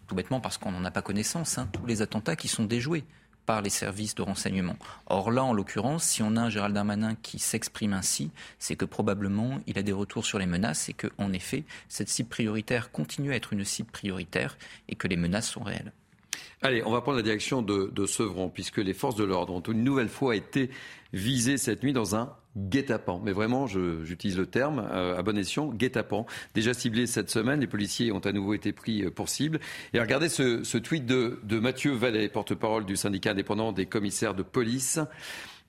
tout bêtement parce qu'on n'en a pas connaissance, hein, tous les attentats qui sont déjoués par les services de renseignement. Or là, en l'occurrence, si on a un Gérald Darmanin qui s'exprime ainsi, c'est que probablement il a des retours sur les menaces et que, en effet, cette cible prioritaire continue à être une cible prioritaire et que les menaces sont réelles. Allez, on va prendre la direction de, de Sevran, puisque les forces de l'ordre ont une nouvelle fois été visées cette nuit dans un guet-apens. Mais vraiment, j'utilise le terme euh, à bon escient, guet-apens. Déjà ciblé cette semaine, les policiers ont à nouveau été pris euh, pour cible. Et regardez ce, tweet de, de Mathieu Vallet, porte-parole du syndicat indépendant des commissaires de police.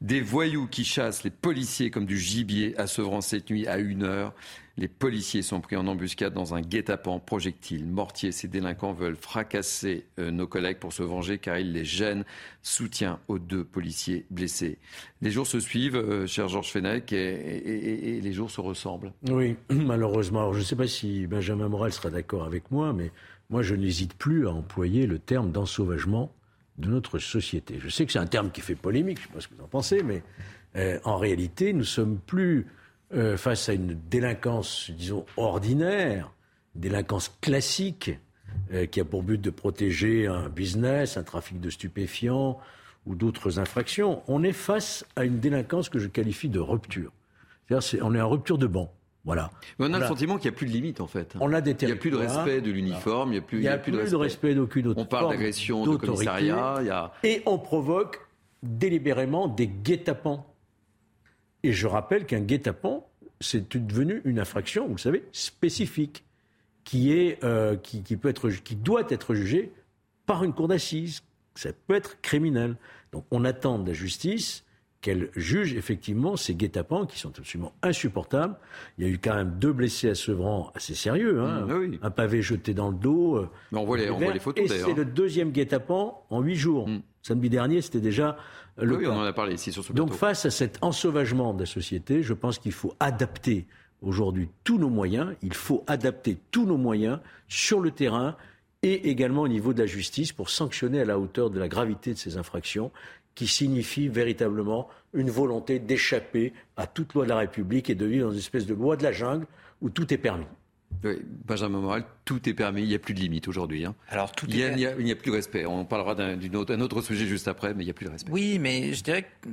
Des voyous qui chassent les policiers comme du gibier à Sevran cette nuit à une heure. Les policiers sont pris en embuscade dans un guet-apens, projectiles, mortier. Ces délinquants veulent fracasser euh, nos collègues pour se venger car ils les gênent. Soutien aux deux policiers blessés. Les jours se suivent, euh, cher Georges Fenech, et, les jours se ressemblent. Oui, malheureusement. je ne sais pas si Benjamin Morel sera d'accord avec moi, mais moi je n'hésite plus à employer le terme d'ensauvagement de notre société. Je sais que c'est un terme qui fait polémique, je ne sais pas ce que vous en pensez, mais euh, en réalité, nous sommes plus euh, face à une délinquance, disons, ordinaire, délinquance classique, euh, qui a pour but de protéger un business, un trafic de stupéfiants ou d'autres infractions. On est face à une délinquance que je qualifie de rupture. C'est-à-dire, on est en rupture de banc. Voilà. on a le sentiment qu'il n'y a plus de limite en fait. On a des il n'y a plus de respect de l'uniforme, il n'y a plus, il y a plus, de, respect d'aucune autre On parle d'agression, de commissariat. Et on provoque délibérément des guet-apens. Et je rappelle qu'un guet-apens, c'est devenu une infraction, vous le savez, spécifique, qui, est, euh, qui, qui, peut être, qui doit être jugée par une cour d'assises. Ça peut être criminel. Donc on attend de la justice qu'elle juge effectivement ces guet-apens qui sont absolument insupportables. Il y a eu quand même deux blessés à Sevran assez sérieux, hein. Mmh, un pavé jeté dans le dos. Euh, Mais on voit les, on voit les photos Et d'ailleurs. c'est le deuxième guet-apens en huit jours. Mmh. Samedi dernier, c'était déjà le Oui, cas. on en a parlé ici sur ce Donc plateau. face à cet ensauvagement de la société, je pense qu'il faut adapter aujourd'hui tous nos moyens. Il faut adapter tous nos moyens sur le terrain et également au niveau de la justice pour sanctionner à la hauteur de la gravité de ces infractions qui signifient véritablement une volonté d'échapper à toute loi de la République et de vivre dans une espèce de loi de la jungle où tout est permis. Oui, Benjamin Morel, tout est permis, il n'y a plus de limite aujourd'hui. hein. Alors tout Il n'y a, n'y plus de respect. On parlera d'un autre- sujet juste après, mais il n'y a plus de respect. Oui, mais je dirais que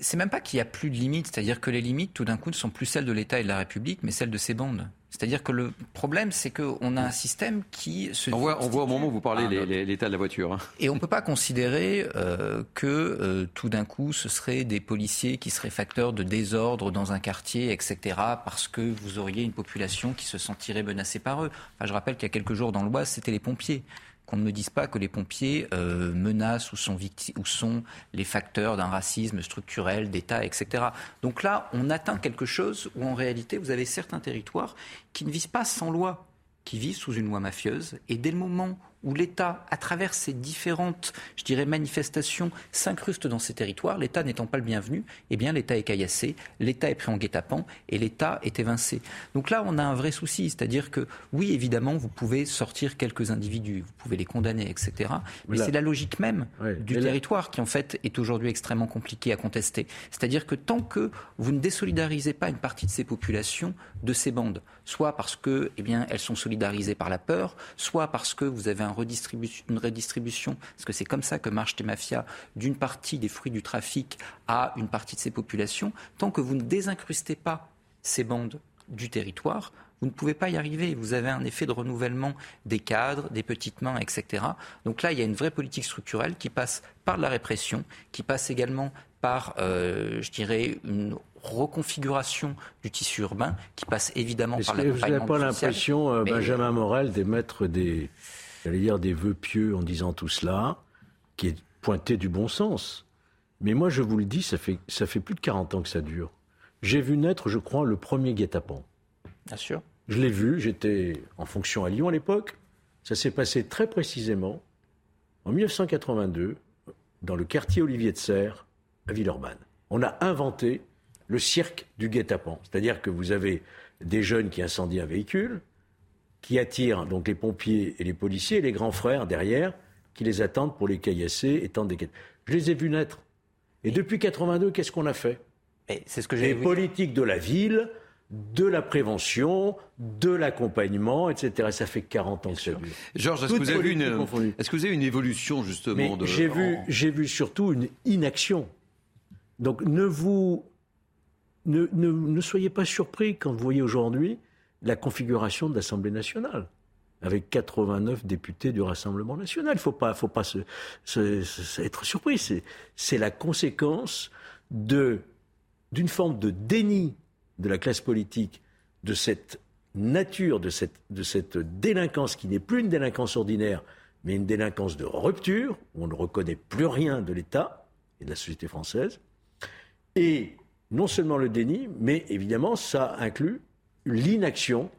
c'est même pas qu'il y a plus de limites, c'est-à-dire que les limites, tout d'un coup, ne sont plus celles de l'État et de la République, mais celles de ces bandes. C'est-à-dire que le problème, c'est qu'on a un système qui se. On voit, on voit au moment où vous parlez Ah, l'état de la voiture. hein. Et on ne peut pas considérer euh, que euh, tout d'un coup, ce seraient des policiers qui seraient facteurs de désordre dans un quartier, etc., parce que vous auriez une population qui se sentirait menacée par eux. Enfin, je rappelle qu'il y a quelques jours dans l'Oise, c'était les pompiers. Qu'on ne me dise pas que les pompiers euh, menacent ou sont, ou sont les facteurs d'un racisme structurel, d'État, etc. Donc là, on atteint quelque chose où en réalité, vous avez certains territoires qui ne visent pas sans loi qui vivent sous une loi mafieuse. Et dès le moment où l'État, à travers ces différentes, je dirais, manifestations, s'incruste dans ces territoires, l'État n'étant pas le bienvenu, eh bien l'État est caillassé, l'État est pris en guet-apens et l'État est évincé. Donc là, on a un vrai souci, c'est-à-dire que oui, évidemment, vous pouvez sortir quelques individus, vous pouvez les condamner, etc. Mais c'est la logique même du là- territoire qui, en fait, est aujourd'hui extrêmement compliqué à contester. C'est-à-dire que tant que vous ne désolidarisez pas une partie de ces populations de ces bandes, soit parce que, eh bien, elles sont solidarisées par la peur, soit parce que vous avez un redistribu- une redistribution, parce que c'est comme ça que marchent les mafias, d'une partie des fruits du trafic à une partie de ces populations, tant que vous ne désincrustez pas ces bandes du territoire, vous ne pouvez pas y arriver. Vous avez un effet de renouvellement des cadres, des petites mains, etc. Donc là, il y a une vraie politique structurelle qui passe par la répression, qui passe également par, euh, je dirais, une reconfiguration du tissu urbain, qui passe évidemment Est-ce par que vous n'avez pas l'impression, euh, Benjamin Morel, d'émettre des, j'allais dire, des vœux pieux en disant tout cela, qui est pointé du bon sens Mais moi, je vous le dis, ça fait, ça fait plus de 40 ans que ça dure. J'ai vu naître, je crois, le premier guet-apens. Bien sûr. Je l'ai vu, j'étais en fonction à Lyon à l'époque. Ça s'est passé très précisément en 1982, dans le quartier Olivier de Serres, à Villeurbanne. On a inventé le cirque du guet-apens. C'est-à-dire que vous avez des jeunes qui incendient un véhicule, qui attirent donc les pompiers et les policiers, et les grands frères derrière, qui les attendent pour les caillasser et tendre des. Je les ai vus naître. Et depuis 82, qu'est-ce qu'on a fait? Et c'est ce que Les vu. politiques de la ville, de la prévention, de l'accompagnement, etc. Ça fait 40 ans que ça dure. Georges, est-ce que, vous avez une- confondues. est-ce que vous avez une évolution justement de. j'ai vu, en- j'ai vu surtout une inaction. Donc ne vous ne, ne- ne soyez pas surpris quand vous voyez aujourd'hui la configuration de l'Assemblée nationale avec 89 députés du Rassemblement national. Il ne faut pas, être surpris. C'est, la conséquence d'une forme de déni de la classe politique, de cette nature, de cette, de cette délinquance qui n'est plus une délinquance ordinaire, mais une délinquance de rupture, où on ne reconnaît plus rien de l'État et de la société française. Et non seulement le déni, mais évidemment, ça inclut l'inaction,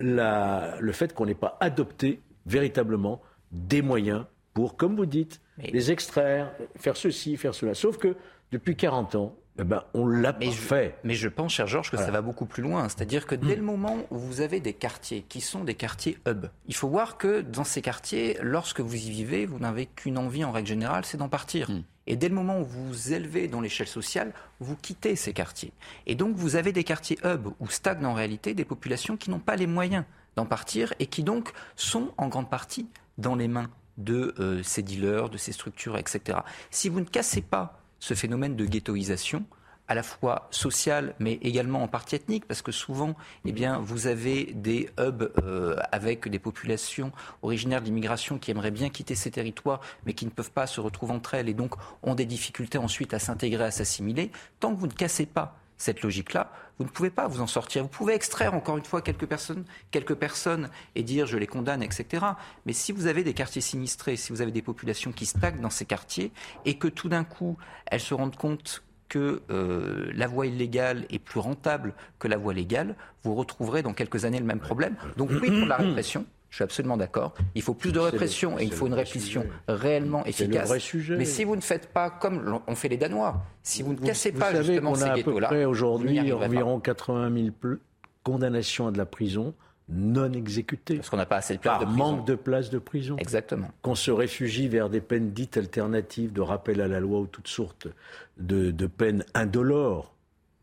le fait qu'on n'ait pas adopté véritablement des moyens pour, comme vous dites, Mais- les extraire, faire ceci, faire cela. Sauf que depuis 40 ans, eh ben, on l'a pas Mais je- fait. Mais je pense, cher Georges, que Voilà. ça va beaucoup plus loin. C'est-à-dire que dès le moment où vous avez des quartiers qui sont des quartiers hub, il faut voir que dans ces quartiers, lorsque vous y vivez, vous n'avez qu'une envie en règle générale, c'est d'en partir. Et dès le moment où vous vous élevez dans l'échelle sociale, vous quittez ces quartiers. Et donc vous avez des quartiers hub où stagnent en réalité des populations qui n'ont pas les moyens d'en partir et qui donc sont en grande partie dans les mains de euh, ces dealers, de ces structures, etc. Si vous ne cassez pas ce phénomène de ghettoisation, à la fois sociale, mais également en partie ethnique, parce que souvent, eh vous avez des hubs euh, avec des populations originaires de l'immigration qui aimeraient bien quitter ces territoires, mais qui ne peuvent pas se retrouver entre elles et donc ont des difficultés ensuite à s'intégrer, à s'assimiler. Tant que vous ne cassez pas cette logique-là, vous ne pouvez pas vous en sortir. Vous pouvez extraire encore une fois quelques personnes, quelques personnes et dire je les condamne, etc. Mais si vous avez des quartiers sinistrés, si vous avez des populations qui stagnent dans ces quartiers et que tout d'un coup elles se rendent compte que euh, la voie illégale est plus rentable que la voie légale, vous retrouverez dans quelques années le même problème. Donc oui pour la répression. Je suis absolument d'accord. Il faut plus de répression et il faut une répression réellement efficace. Le vrai sujet. Mais si vous ne faites pas comme on fait les Danois, si vous ne cassez vous pas savez justement qu'on ces a à peu ghettos-là, vous aujourd'hui environ 80 000 pl- condamnations à de la prison non exécutées. Parce qu'on n'a pas assez de places de prison. manque de places de prison. Exactement. Qu'on se réfugie vers des peines dites alternatives, de rappel à la loi ou toutes sortes de, de peines indolores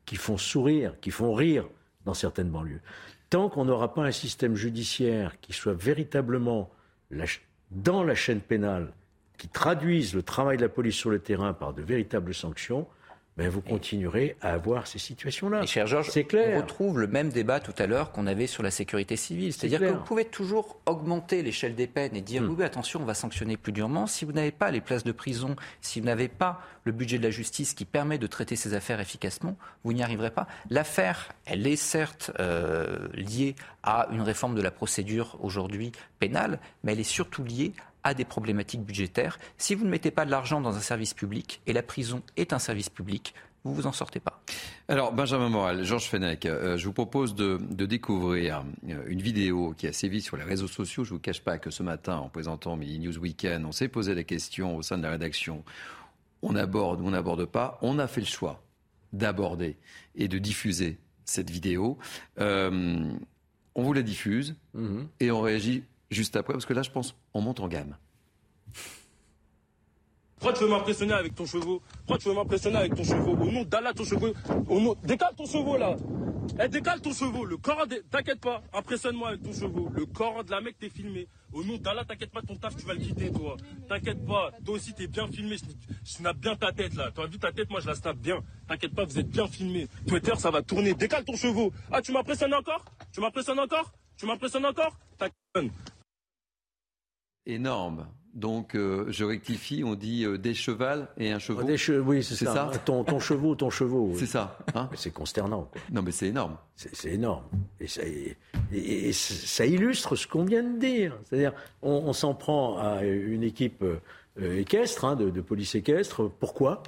qui font sourire, qui font rire dans certaines banlieues. Tant qu'on n'aura pas un système judiciaire qui soit véritablement dans la chaîne pénale, qui traduise le travail de la police sur le terrain par de véritables sanctions, ben vous continuerez à avoir ces situations-là. Et cher Georges, on retrouve le même débat tout à l'heure qu'on avait sur la sécurité civile. C'est-à-dire que vous pouvez toujours augmenter l'échelle des peines et dire oui, oui, attention, on va sanctionner plus durement. Si vous n'avez pas les places de prison, si vous n'avez pas le budget de la justice qui permet de traiter ces affaires efficacement, vous n'y arriverez pas. L'affaire, elle est certes euh, liée à une réforme de la procédure aujourd'hui pénale, mais elle est surtout liée à des problématiques budgétaires. Si vous ne mettez pas de l'argent dans un service public, et la prison est un service public, vous vous en sortez pas. Alors, Benjamin Morel, Georges Fenech, euh, je vous propose de, de découvrir euh, une vidéo qui a sévi sur les réseaux sociaux. Je ne vous cache pas que ce matin, en présentant Midi News Weekend, on s'est posé la question au sein de la rédaction. On aborde ou on n'aborde pas. On a fait le choix d'aborder et de diffuser cette vidéo. Euh, on vous la diffuse Mhm. et on réagit juste après, parce que là, je pense, on monte en gamme. Pourquoi tu veux m'impressionner avec ton chevaux Pourquoi tu veux m'impressionner avec ton chevaux Au nom d'Allah, ton chevaux. Au nom... Décale ton chevaux là Eh, décale ton chevaux. Le corps. des- T'inquiète pas, impressionne-moi avec ton chevaux. Le corps de la mec, t'es filmé. Au nom d'Allah, t'inquiète pas, ton taf, tu vas le quitter, toi. T'inquiète pas, toi aussi, t'es bien filmé. Je, snappe bien ta tête là. Tu as vu ta tête, moi, je la snappe bien. T'inquiète pas, vous êtes bien filmé. Twitter, ça va tourner. Décale ton chevaux. Ah, tu m'impressionnes encore? Tu m'impressionnes encore? Tu m'impressionnes encore? Conne. Énorme. Donc, euh, je rectifie, on dit euh, des chevals et un chevaux. Des che- oui, c'est ça. ça Ton, ton chevaux, ton chevaux. oui. C'est ça. hein c'est consternant. quoi. non, mais c'est énorme. C'est énorme. Et ça, et- et- et ça illustre ce qu'on vient de dire. C'est-à-dire, on, on s'en prend à une équipe euh, équestre, hein, de, de police équestre. Pourquoi?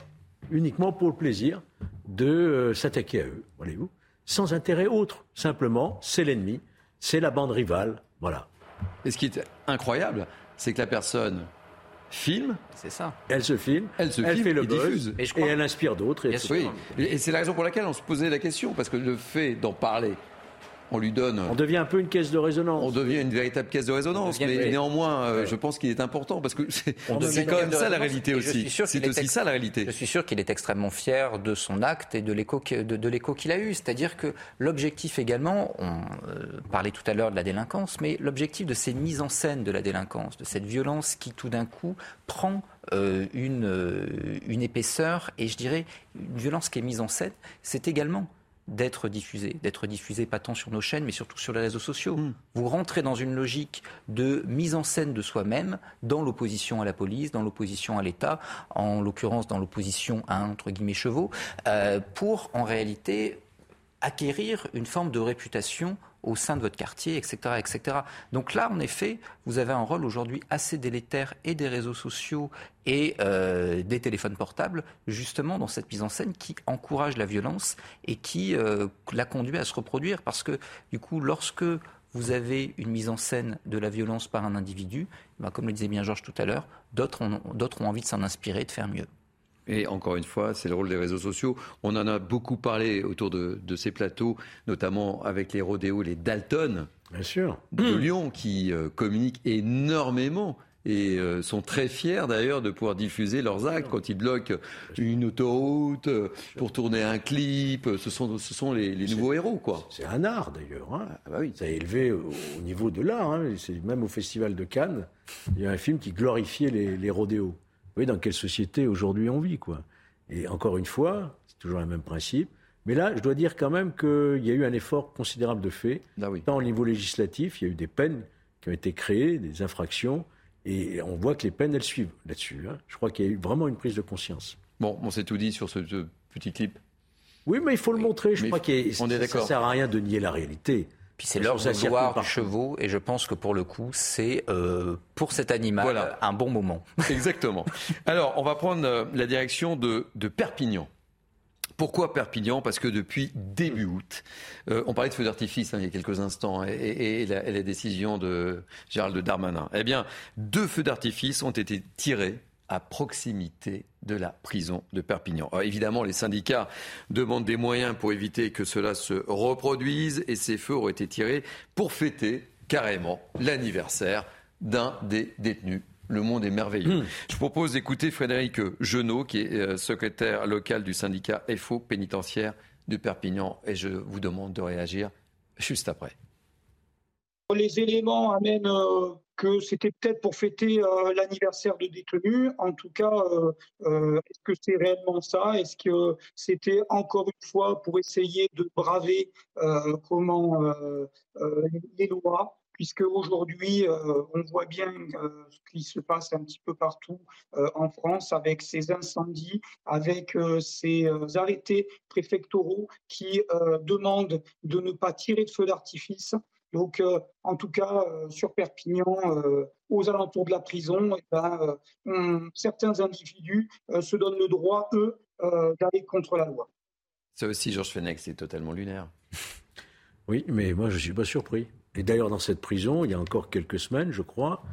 Uniquement pour le plaisir de s'attaquer à eux, voyez-vous, sans intérêt autre. Simplement, c'est l'ennemi, c'est la bande rivale. Voilà. Et ce qui est incroyable, c'est que la personne filme, C'est ça. Elle se filme, Elle se elle filme fait le et buzz, diffuse. Et je et crois- elle inspire d'autres. oui. Et c'est la raison pour laquelle on se posait la question, parce que le fait d'en parler, on lui donne. On devient un peu une caisse de résonance. On devient une véritable caisse de résonance, mais néanmoins, euh, Ouais. je pense qu'il est important parce que c'est quand même ça la réalité aussi. C'est qu'il est aussi ex- ça la réalité. Je suis sûr qu'il est extrêmement fier de son acte et de l'écho que- de, de l'écho qu'il a eu. C'est-à-dire que l'objectif également, on euh, parlait tout à l'heure de la délinquance, mais l'objectif de ces mises en scène de la délinquance, de cette violence qui tout d'un coup prend euh, une, euh, une épaisseur et je dirais une violence qui est mise en scène, c'est également d'être diffusé, d'être diffusé pas tant sur nos chaînes, mais surtout sur les réseaux sociaux. Vous rentrez dans une logique de mise en scène de soi-même dans l'opposition à la police, dans l'opposition à l'État, en l'occurrence dans l'opposition à entre guillemets chevaux, euh, pour en réalité acquérir une forme de réputation au sein de votre quartier, etc., etc. Donc là, en effet, vous avez un rôle aujourd'hui assez délétère et des réseaux sociaux et euh, des téléphones portables, justement dans cette mise en scène qui encourage la violence et qui euh, la conduit à se reproduire. Parce que du coup, lorsque vous avez une mise en scène de la violence par un individu, ben, comme le disait bien Georges tout à l'heure, d'autres ont, ont envie de s'en inspirer, de faire mieux. Et encore une fois, c'est le rôle des réseaux sociaux. On en a beaucoup parlé autour de, de ces plateaux, notamment avec les rodéos, les Dalton Bien sûr. de Lyon, qui euh, communiquent énormément et euh, sont très fiers d'ailleurs de pouvoir diffuser leurs actes quand ils bloquent une autoroute euh, pour tourner un clip. Ce sont, ce sont les, les nouveaux héros, quoi. C'est un art d'ailleurs. hein. Ah bah oui. Ça a élevé au, au niveau de l'art. hein. C'est même au Festival de Cannes, il y a un film qui glorifiait les, les rodéos. Vous voyez dans quelle société aujourd'hui on vit, quoi. Et encore une fois, c'est toujours le même principe. Mais là, je dois dire quand même qu'il y a eu un effort considérable de fait, Ah oui. tant au niveau législatif, il y a eu des peines qui ont été créées, des infractions, et on voit que les peines, elles suivent là-dessus. hein. Je crois qu'il y a eu vraiment une prise de conscience. Bon, on s'est tout dit sur ce, ce petit clip. Oui, mais il faut le montrer. Je Mais crois qu'il ça-. Ça sert à rien de nier la réalité. Puis c'est l'heure de gloire du chevaux, et je pense que pour le coup, c'est euh, pour cet animal Voilà. un bon moment. Exactement. Alors, on va prendre euh, la direction de, de Perpignan. Pourquoi Perpignan? Parce que depuis début août, euh, on parlait de feux d'artifice hein, il y a quelques instants, et, la, et, la, décision de Gérald Darmanin. Eh bien, deux feux d'artifice ont été tirés à proximité de la prison de Perpignan. évidemment, les syndicats demandent des moyens pour éviter que cela se reproduise et ces feux auraient été tirés pour fêter carrément l'anniversaire d'un des détenus le monde est merveilleux. Hmm. Je propose d'écouter Frédéric Genot, qui est euh, secrétaire local du syndicat FO pénitentiaire de Perpignan, et je vous demande de réagir juste après. Les éléments amènent euh, que c'était peut-être pour fêter euh, l'anniversaire de détenus. En tout cas, est-ce que c'est réellement ça? Est-ce que c'était encore une fois pour essayer de braver comment les lois? Puisque aujourd'hui, euh, on voit bien euh, ce qui se passe un petit peu partout euh, en France avec ces incendies, avec ces arrêtés préfectoraux qui demandent de ne pas tirer de feu d'artifice. Donc, en tout cas, sur Perpignan, aux alentours de la prison, eh ben, certains individus se donnent le droit, eux, d'aller contre la loi. Ça aussi, Georges Fenech, c'est totalement lunaire. Oui, mais moi, je ne suis pas surpris. Et d'ailleurs, dans cette prison, il y a encore quelques semaines, je crois,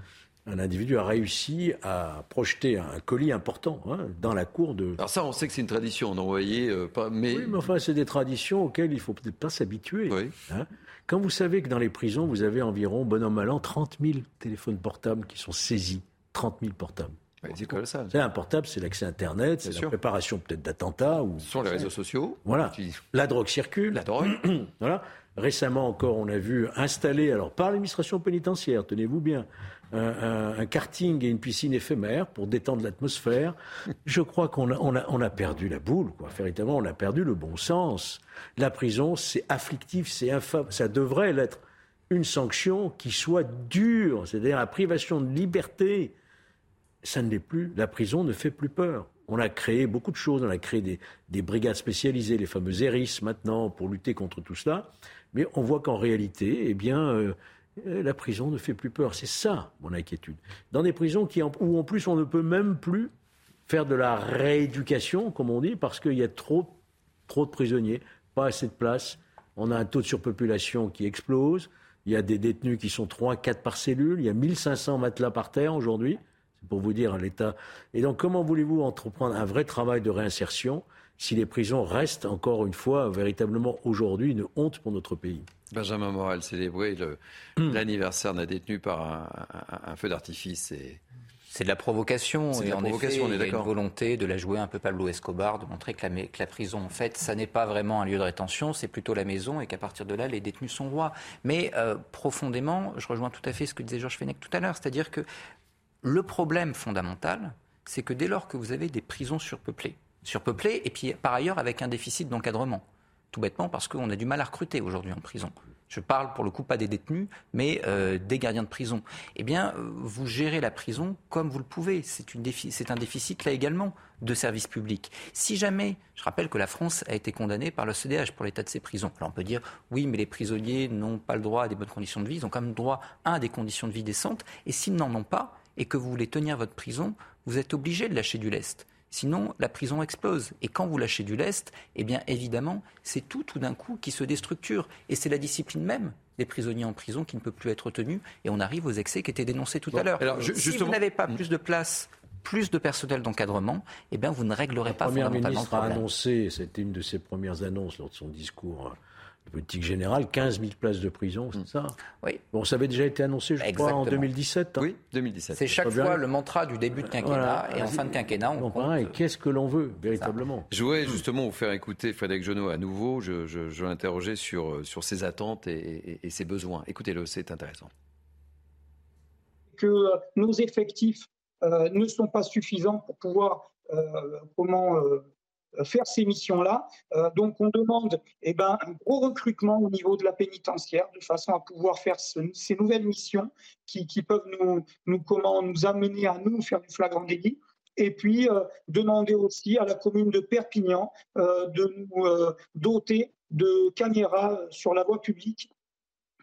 un individu a réussi à projeter un colis important hein, dans la cour de. Alors ça, on sait que c'est une tradition d'envoyer, euh, pas. Mais... Oui, mais enfin, c'est des traditions auxquelles il faut peut-être pas s'habituer. Oui. Hein. Quand vous savez que dans les prisons, vous avez environ, bon an mal an, 30 000 téléphones portables qui sont saisis, 30 000 portables. c'est colossal. C'est un portable, c'est l'accès Internet, c'est la préparation peut-être d'attentats. Ou... Ce sont les réseaux sociaux. Voilà. La drogue circule. La drogue. voilà. Récemment encore, on a vu installer, alors par l'administration pénitentiaire, tenez-vous bien, un, karting et une piscine éphémère pour détendre l'atmosphère. Je crois qu'on a, perdu la boule, quoi. Véritablement, on a perdu le bon sens. La prison, c'est afflictif, c'est infâme. Ça devrait l'être une sanction qui soit dure, c'est-à-dire la privation de liberté. Ça ne l'est plus. La prison ne fait plus peur. On a créé beaucoup de choses. On a créé des, des brigades spécialisées, les fameux ERIS maintenant, pour lutter contre tout cela. Mais on voit qu'en réalité, eh bien, euh, la prison ne fait plus peur. C'est ça mon inquiétude. Dans des prisons où en plus on ne peut même plus faire de la rééducation, comme on dit, parce qu'il y a trop, trop de prisonniers, pas assez de place. On a un taux de surpopulation qui explose. Il y a des détenus qui sont 3, 4 par cellule. Il y a 1500 matelas par terre aujourd'hui. C'est pour vous dire l'état. Et donc, comment voulez-vous entreprendre un vrai travail de réinsertion si les prisons restent, encore une fois, véritablement aujourd'hui une honte pour notre pays. Benjamin Moral célébrer hmm. l'anniversaire d'un détenu par un, feu d'artifice. C'est de la provocation. Et en effet, il y a une volonté de la jouer un peu Pablo Escobar, de montrer que la, que la prison, en fait, ça n'est pas vraiment un lieu de rétention, c'est plutôt la maison et qu'à partir de là, les détenus sont rois. Mais euh, profondément, je rejoins tout à fait ce que disait Georges Fenech tout à l'heure, c'est-à-dire que le problème fondamental, c'est que dès lors que vous avez des prisons surpeuplées, surpeuplé, et puis par ailleurs avec un déficit d'encadrement. Tout bêtement parce qu'on a du mal à recruter aujourd'hui en prison. Je parle pour le coup pas des détenus, mais euh, des gardiens de prison. Eh bien, vous gérez la prison comme vous le pouvez. C'est un déficit là également de services publics. Si jamais, je rappelle que la France a été condamnée par le CDH pour l'état de ses prisons. Alors on peut dire, oui, mais les prisonniers n'ont pas le droit à des bonnes conditions de vie, ils ont quand même droit à des conditions de vie décentes. Et s'ils n'en ont pas, et que vous voulez tenir votre prison, vous êtes obligé de lâcher du lest. Sinon, la prison explose. Et quand vous lâchez du lest, eh bien évidemment, c'est tout tout d'un coup qui se déstructure. Et c'est la discipline même des prisonniers en prison qui ne peut plus être tenue. Et on arrive aux excès qui étaient dénoncés tout à l'heure. Si vous n'avez pas plus de place plus de personnel d'encadrement, eh bien, vous ne réglerez pas fondamentalement le ministre a annoncé, c'était une de ses premières annonces lors de son discours politique générale, 15 000 places de prison, c'est mm. ça Oui. Bon, ça avait déjà été annoncé, je crois, en 2017. Hein oui, 2017. C'est chaque fois le mantra du début de quinquennat et en fin de quinquennat, on compte... Et qu'est-ce que l'on veut, véritablement? Je voudrais justement vous faire écouter Frédéric Genot à nouveau. Je, je, l'interroger sur, euh, sur ses attentes et, ses besoins. Écoutez-le, c'est intéressant. Que euh, nos effectifs euh, ne sont pas suffisants pour pouvoir comment euh, faire ces missions-là. Euh, donc, on demande eh ben, un gros recrutement au niveau de la pénitentiaire de façon à pouvoir faire ces nouvelles missions qui, peuvent nous, nous, comment, nous amener à nous faire du flagrant délit. Et puis, euh, demander aussi à la commune de Perpignan de nous doter de caméras sur la voie publique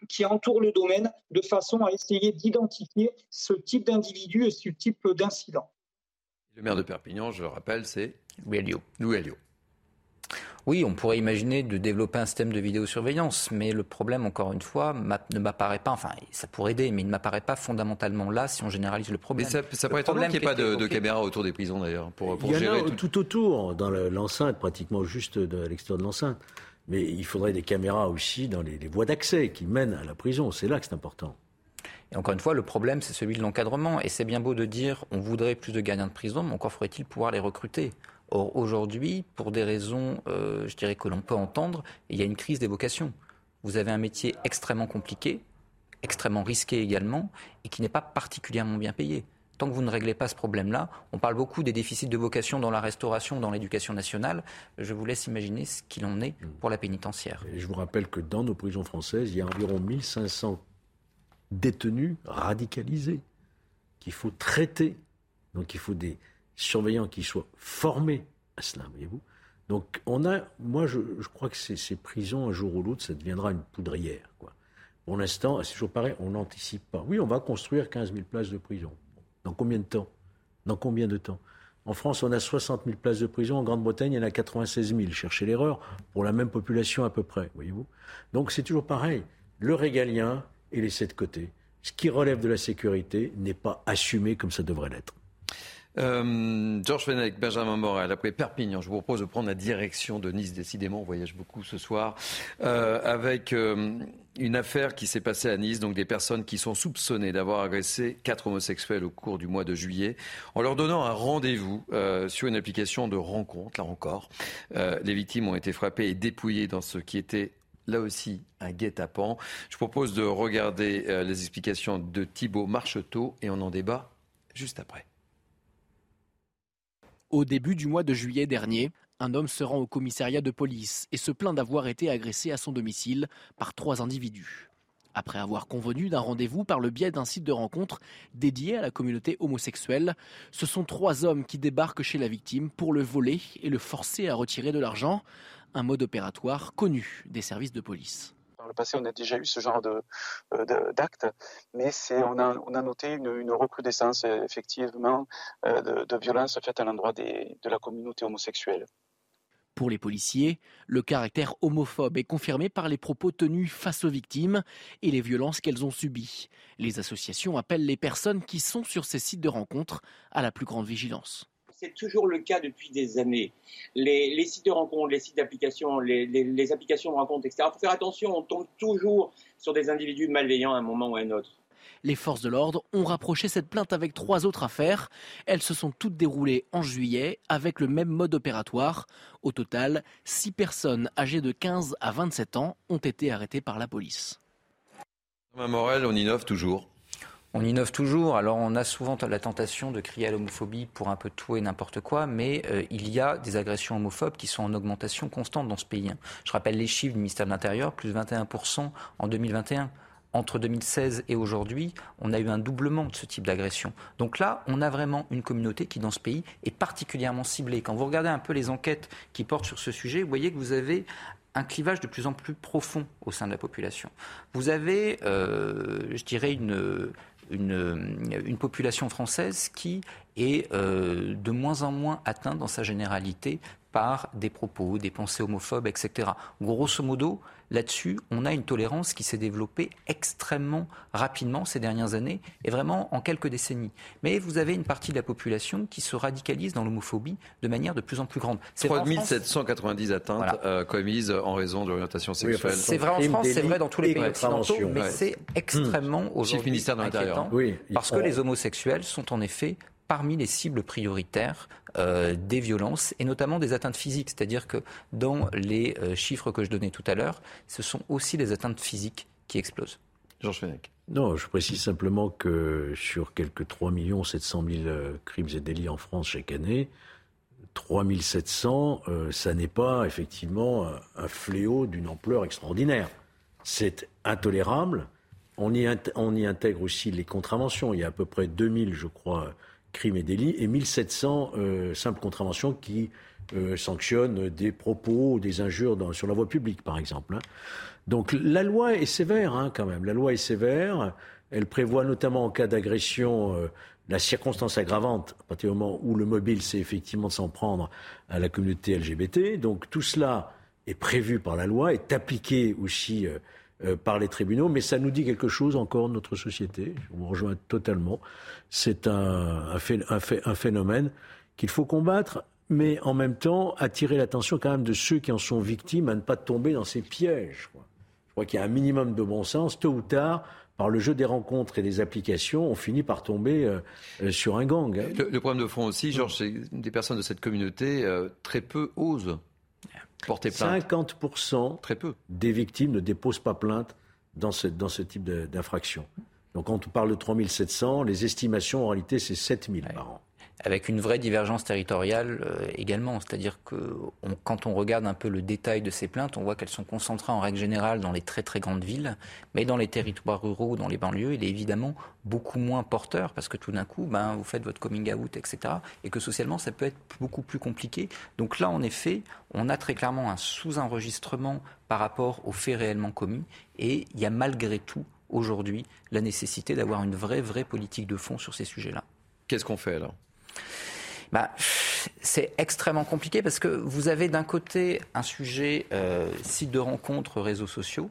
qui entourent le domaine de façon à essayer d'identifier ce type d'individu et ce type d'incident. Le maire de Perpignan, je le rappelle, c'est Louis Alliot. Louis Alliot. Oui, on pourrait imaginer de développer un système de vidéosurveillance, mais le problème, encore une fois, ne m'apparaît pas, enfin, ça pourrait aider, mais il ne m'apparaît pas fondamentalement là si on généralise le problème. Mais ça, ça pourrait être qu'il n'y ait pas de, caméras autour des prisons, d'ailleurs, pour, pour il y en a tout... autour, dans l'enceinte, pratiquement juste à l'extérieur de l'enceinte. Mais il faudrait des caméras aussi dans les, les voies d'accès qui mènent à la prison. C'est là que c'est important. Et encore une fois, le problème, c'est celui de l'encadrement. Et c'est bien beau de dire on voudrait plus de gardiens de prison, mais encore faudrait-il pouvoir les recruter. Or, aujourd'hui, pour des raisons, euh, je dirais, que l'on peut entendre, il y a une crise des vocations. Vous avez un métier extrêmement compliqué, extrêmement risqué également, et qui n'est pas particulièrement bien payé. Tant que vous ne réglez pas ce problème-là, on parle beaucoup des déficits de vocation dans la restauration, dans l'éducation nationale. Je vous laisse imaginer ce qu'il en est pour la pénitentiaire. je vous rappelle que dans nos prisons françaises, il y a environ 1500 détenus radicalisés qu'il faut traiter. Donc il faut des surveillants qui soient formés à cela, voyez-vous. Donc on a, moi je, crois que ces, prisons, un jour ou l'autre, ça deviendra une poudrière. Quoi. Pour l'instant, c'est toujours pareil, on n'anticipe pas. Oui, on va construire 15 000 places de prison. Dans combien de temps? Dans combien de temps? En France, on a 60 000 places de prison. En Grande-Bretagne, il y en a 96 000. Cherchez l'erreur pour la même population à peu près, voyez-vous. Donc c'est toujours pareil. Le régalien, et laissé de côté. Ce qui relève de la sécurité n'est pas assumé comme ça devrait l'être. Euh, Georges Fenech, Benjamin Morel, après Perpignan, je vous propose de prendre la direction de Nice. Décidément, on voyage beaucoup ce soir. Euh, avec euh, une affaire qui s'est passée à Nice, donc des personnes qui sont soupçonnées d'avoir agressé quatre homosexuels au cours du mois de juillet, en leur donnant un rendez-vous sur une application de rencontre, là encore. les victimes ont été frappées et dépouillées dans ce qui était là aussi un guet-apens. Je propose de regarder euh, les explications de Thibault Marcheteau et on en débat juste après. Au début du mois de juillet dernier, un homme se rend au commissariat de police et se plaint d'avoir été agressé à son domicile par trois individus. Après avoir convenu d'un rendez-vous par le biais d'un site de rencontre dédié à la communauté homosexuelle, ce sont trois hommes qui débarquent chez la victime pour le voler et le forcer à retirer de l'argent un mode opératoire connu des services de police. Le passé, on a déjà eu ce genre euh, d'actes, mais on a, noté une, recrudescence effectivement euh, de, de violences faites à l'endroit de la communauté homosexuelle. Pour les policiers, le caractère homophobe est confirmé par les propos tenus face aux victimes et les violences qu'elles ont subies. Les associations appellent les personnes qui sont sur ces sites de rencontres à la plus grande vigilance c'est toujours le cas depuis des années. Les, sites de rencontres, les sites d'application, les, applications de rencontres, etc. Il faut faire attention, on tombe toujours sur des individus malveillants à un moment ou à un autre. Les forces de l'ordre ont rapproché cette plainte avec trois autres affaires. Elles se sont toutes déroulées en juillet avec le même mode opératoire. Au total, six personnes âgées de 15 à 27 ans ont été arrêtées par la police. Morel, on innove toujours. On innove toujours. Alors, on a souvent la tentation de crier à l'homophobie pour un peu tout et n'importe quoi, mais euh, il y a des agressions homophobes qui sont en augmentation constante dans ce pays. Hein. Je rappelle les chiffres du ministère de l'Intérieur, plus 21% en 2021 entre 2016 et aujourd'hui, on a eu un doublement de ce type d'agression. Donc là, on a vraiment une communauté qui, dans ce pays, est particulièrement ciblée. Quand vous regardez un peu les enquêtes qui portent sur ce sujet, vous voyez que vous avez un clivage de plus en plus profond au sein de la population. Vous avez, euh, je dirais, une, une, population française qui est euh, de moins en moins atteinte dans sa généralité par des propos, des pensées homophobes, etc. Grosso modo, là-dessus, on a une tolérance qui s'est développée extrêmement rapidement ces dernières années et vraiment en quelques décennies. Mais vous avez une partie de la population qui se radicalise dans l'homophobie de manière de plus en plus grande. 3790 atteintes euh, commises en raison de l'orientation sexuelle. c'est vrai en France, c'est vrai dans tous les pays occidentaux, mais c'est extrêmement mmh. aujourd'hui ministère de l'Intérieur. parce que les homosexuels sont en effet parmi les cibles prioritaires euh, des violences et notamment des atteintes physiques. C'est-à-dire que dans les euh, chiffres que je donnais tout à l'heure, ce sont aussi les atteintes physiques qui explosent. Georges Fenech. Non, je précise simplement que sur quelques 3 700 000 crimes et délits en France chaque année, 3 700, euh, ça n'est pas effectivement un fléau d'une ampleur extraordinaire. C'est intolérable. On y, on y, intègre aussi les contraventions. Il y a à peu près 2000, je crois, crimes et délits et 1700 euh, simples contraventions qui euh, sanctionnent des propos des injures sur la voie publique, par exemple. Hein. Donc la loi est sévère hein, quand même. La loi est sévère. Elle prévoit notamment en cas d'agression euh, la circonstance aggravante à partir du moment où le mobile c'est effectivement de s'en prendre à la communauté LGBT. Donc tout cela est prévu par la loi, est appliqué aussi par les tribunaux, mais ça nous dit quelque chose encore de notre société. Je vous rejoins totalement. C'est un, un, phénomène qu'il faut combattre, mais en même temps attirer l'attention quand même de ceux qui en sont victimes à ne pas tomber dans ces pièges. Je crois qu'il y a un minimum de bon sens. Tôt ou tard, par le jeu des rencontres et des applications, on finit par tomber euh, euh, sur un gang. Hein. Le, problème de fond aussi, Georges, c'est des personnes de cette communauté, euh, très peu osent porter plainte. 50% très peu. des victimes ne déposent pas plainte dans ce, dans ce type d'infraction. Donc quand on parle de 3700, les estimations en réalité c'est 7000 par an avec une vraie divergence territoriale euh, également. C'est-à-dire que quand on regarde un peu le détail de ces plaintes, on voit qu'elles sont concentrées en règle générale dans les très très grandes villes, mais dans les territoires ruraux, dans les banlieues, il est évidemment beaucoup moins porteur parce que tout d'un coup, ben, vous faites votre coming out, etc. Et que socialement, ça peut être beaucoup plus compliqué. Donc là, en effet, on a très clairement un sous-enregistrement par rapport aux faits réellement commis et il y a malgré tout aujourd'hui la nécessité d'avoir une vraie, vraie politique de fond sur ces sujets-là. Qu'est-ce qu'on fait alors? Bah, c'est extrêmement compliqué parce que vous avez d'un côté un sujet euh, site de rencontres, réseaux sociaux.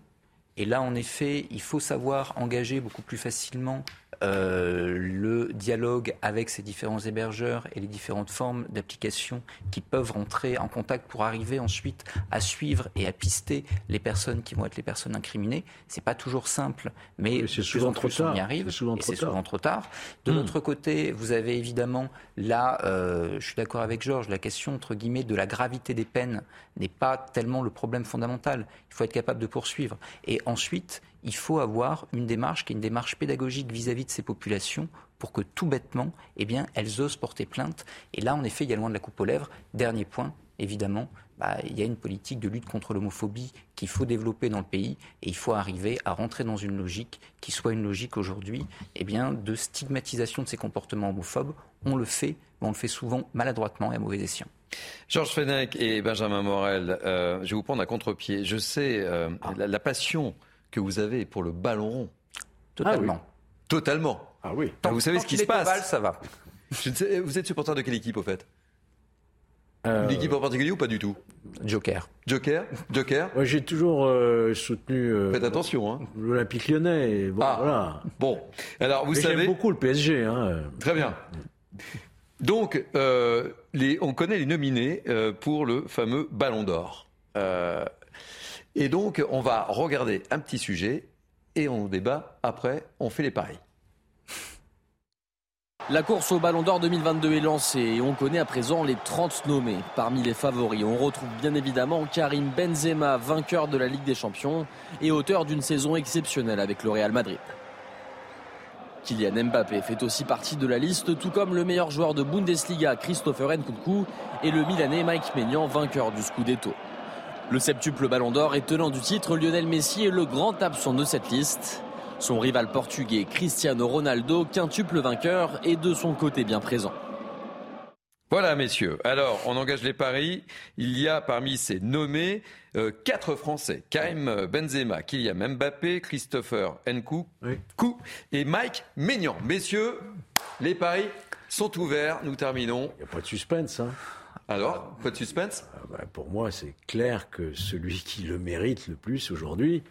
Et là, en effet, il faut savoir engager beaucoup plus facilement euh, le dialogue avec ces différents hébergeurs et les différentes formes d'applications qui peuvent rentrer en contact pour arriver ensuite à suivre et à pister les personnes qui vont être les personnes incriminées. C'est pas toujours simple, mais c'est souvent trop tard. On y arrive. C'est souvent, souvent, trop tard. De hmm. l'autre côté, vous avez évidemment là, euh, je suis d'accord avec Georges, la question entre guillemets de la gravité des peines n'est pas tellement le problème fondamental. Il faut être capable de poursuivre. Et ensuite, il faut avoir une démarche qui est une démarche pédagogique vis-à-vis de ces populations pour que tout bêtement, eh bien, elles osent porter plainte. Et là, en effet, il y a loin de la coupe aux lèvres. Dernier point, évidemment, bah, il y a une politique de lutte contre l'homophobie qu'il faut développer dans le pays et il faut arriver à rentrer dans une logique qui soit une logique aujourd'hui eh bien, de stigmatisation de ces comportements homophobes. On le fait, mais on le fait souvent maladroitement et à mauvais escient. Georges Fenech et Benjamin Morel, euh, je vais vous prendre à contre-pied. Je sais euh, la, passion que vous avez pour le ballon rond. Totalement. Ah Totalement. Ah oui. vous savez ce qui se passe. ça va. vous êtes supporter de quelle équipe au fait? Euh... Une équipe en particulier ou pas du tout? Joker. Joker Joker? J'ai toujours euh, soutenu. Euh, Faites attention. Hein. L'Olympique lyonnais. bon, ah. voilà. bon, alors vous savez. J'aime beaucoup le PSG. Hein. Très bien. Donc, euh, les, on connaît les nominés euh, pour le fameux Ballon d'Or. Et donc, on va regarder un petit sujet et on débat. Après, on fait les paris. La course au Ballon d'Or 2022 est lancée et on connaît à présent les 30 nommés. Parmi les favoris, on retrouve bien évidemment Karim Benzema, vainqueur de la Ligue des Champions et auteur d'une saison exceptionnelle avec le Real Madrid. Kylian Mbappé fait aussi partie de la liste, tout comme le meilleur joueur de Bundesliga Christopher Nkunku et le Milanais Mike Maignan, vainqueur du Scudetto. Le septuple ballon d'or et tenant du titre, Lionel Messi est le grand absent de cette liste. Son rival portugais Cristiano Ronaldo, quintuple vainqueur, est de son côté bien présent. Voilà, messieurs. Alors, on engage les paris. Il y a parmi ces nommés euh, quatre Français Karim Benzema, Kylian Mbappé, Christopher Nkou et Mike Maignan. Messieurs, les paris sont ouverts. Nous terminons. Il n'y a pas de suspense. Hein. Alors, pas de suspense ah bah, Pour moi, c'est clair que celui qui le mérite le plus aujourd'hui,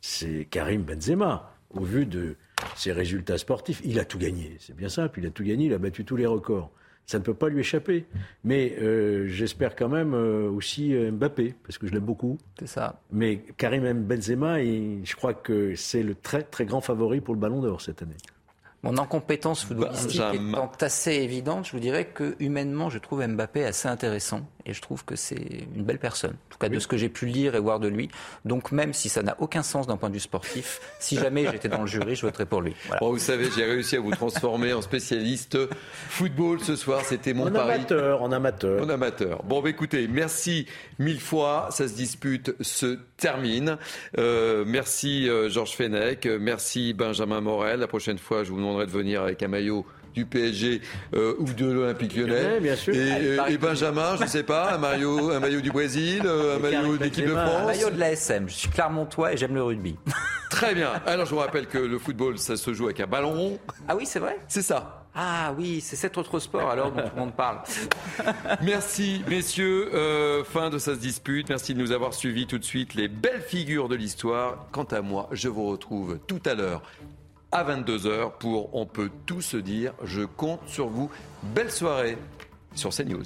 c'est Karim Benzema. Au vu de ses résultats sportifs, il a tout gagné. C'est bien simple, il a tout gagné, il a battu tous les records ça ne peut pas lui échapper. Mais euh, j'espère quand même euh, aussi euh, Mbappé, parce que je l'aime beaucoup. C'est ça. Mais Karim Benzema, je crois que c'est le très très grand favori pour le Ballon d'Or cette année. Mon incompétence footballistique bah, étant assez évidente, je vous dirais que humainement, je trouve Mbappé assez intéressant et je trouve que c'est une belle personne. En tout cas, de ce que j'ai pu lire et voir de lui. Donc, même si ça n'a aucun sens d'un point de vue sportif, si jamais j'étais dans le jury, je voterais pour lui. vous savez, j'ai réussi à vous transformer en spécialiste football ce soir. C'était mon en pari. Amateur, en amateur. En amateur. Bon, bah, écoutez, merci mille fois. Ça se dispute, se termine. Euh, merci euh, Georges Fenech. Merci Benjamin Morel. La prochaine fois, je vous demanderai de venir avec un maillot du PSG euh, ou de l'Olympique Lyonnais. Bien sûr. Et, ah, Benjamin, je ne sais pas, un maillot, un maillot du Brésil, euh, un maillot d'équipe de France. Un maillot de la SM. Je suis Clermontois et j'aime le rugby. Très bien. Alors je vous rappelle que le football, ça se joue avec un ballon rond. Ah oui, c'est vrai? C'est ça. Ah oui, c'est cet autre sport alors dont tout le monde parle. Merci messieurs, euh, fin de sa dispute. Merci de nous avoir suivis tout de suite les belles figures de l'histoire. Quant à moi, je vous retrouve tout à l'heure à 22h pour On peut tout se dire. Je compte sur vous. Belle soirée sur CNews.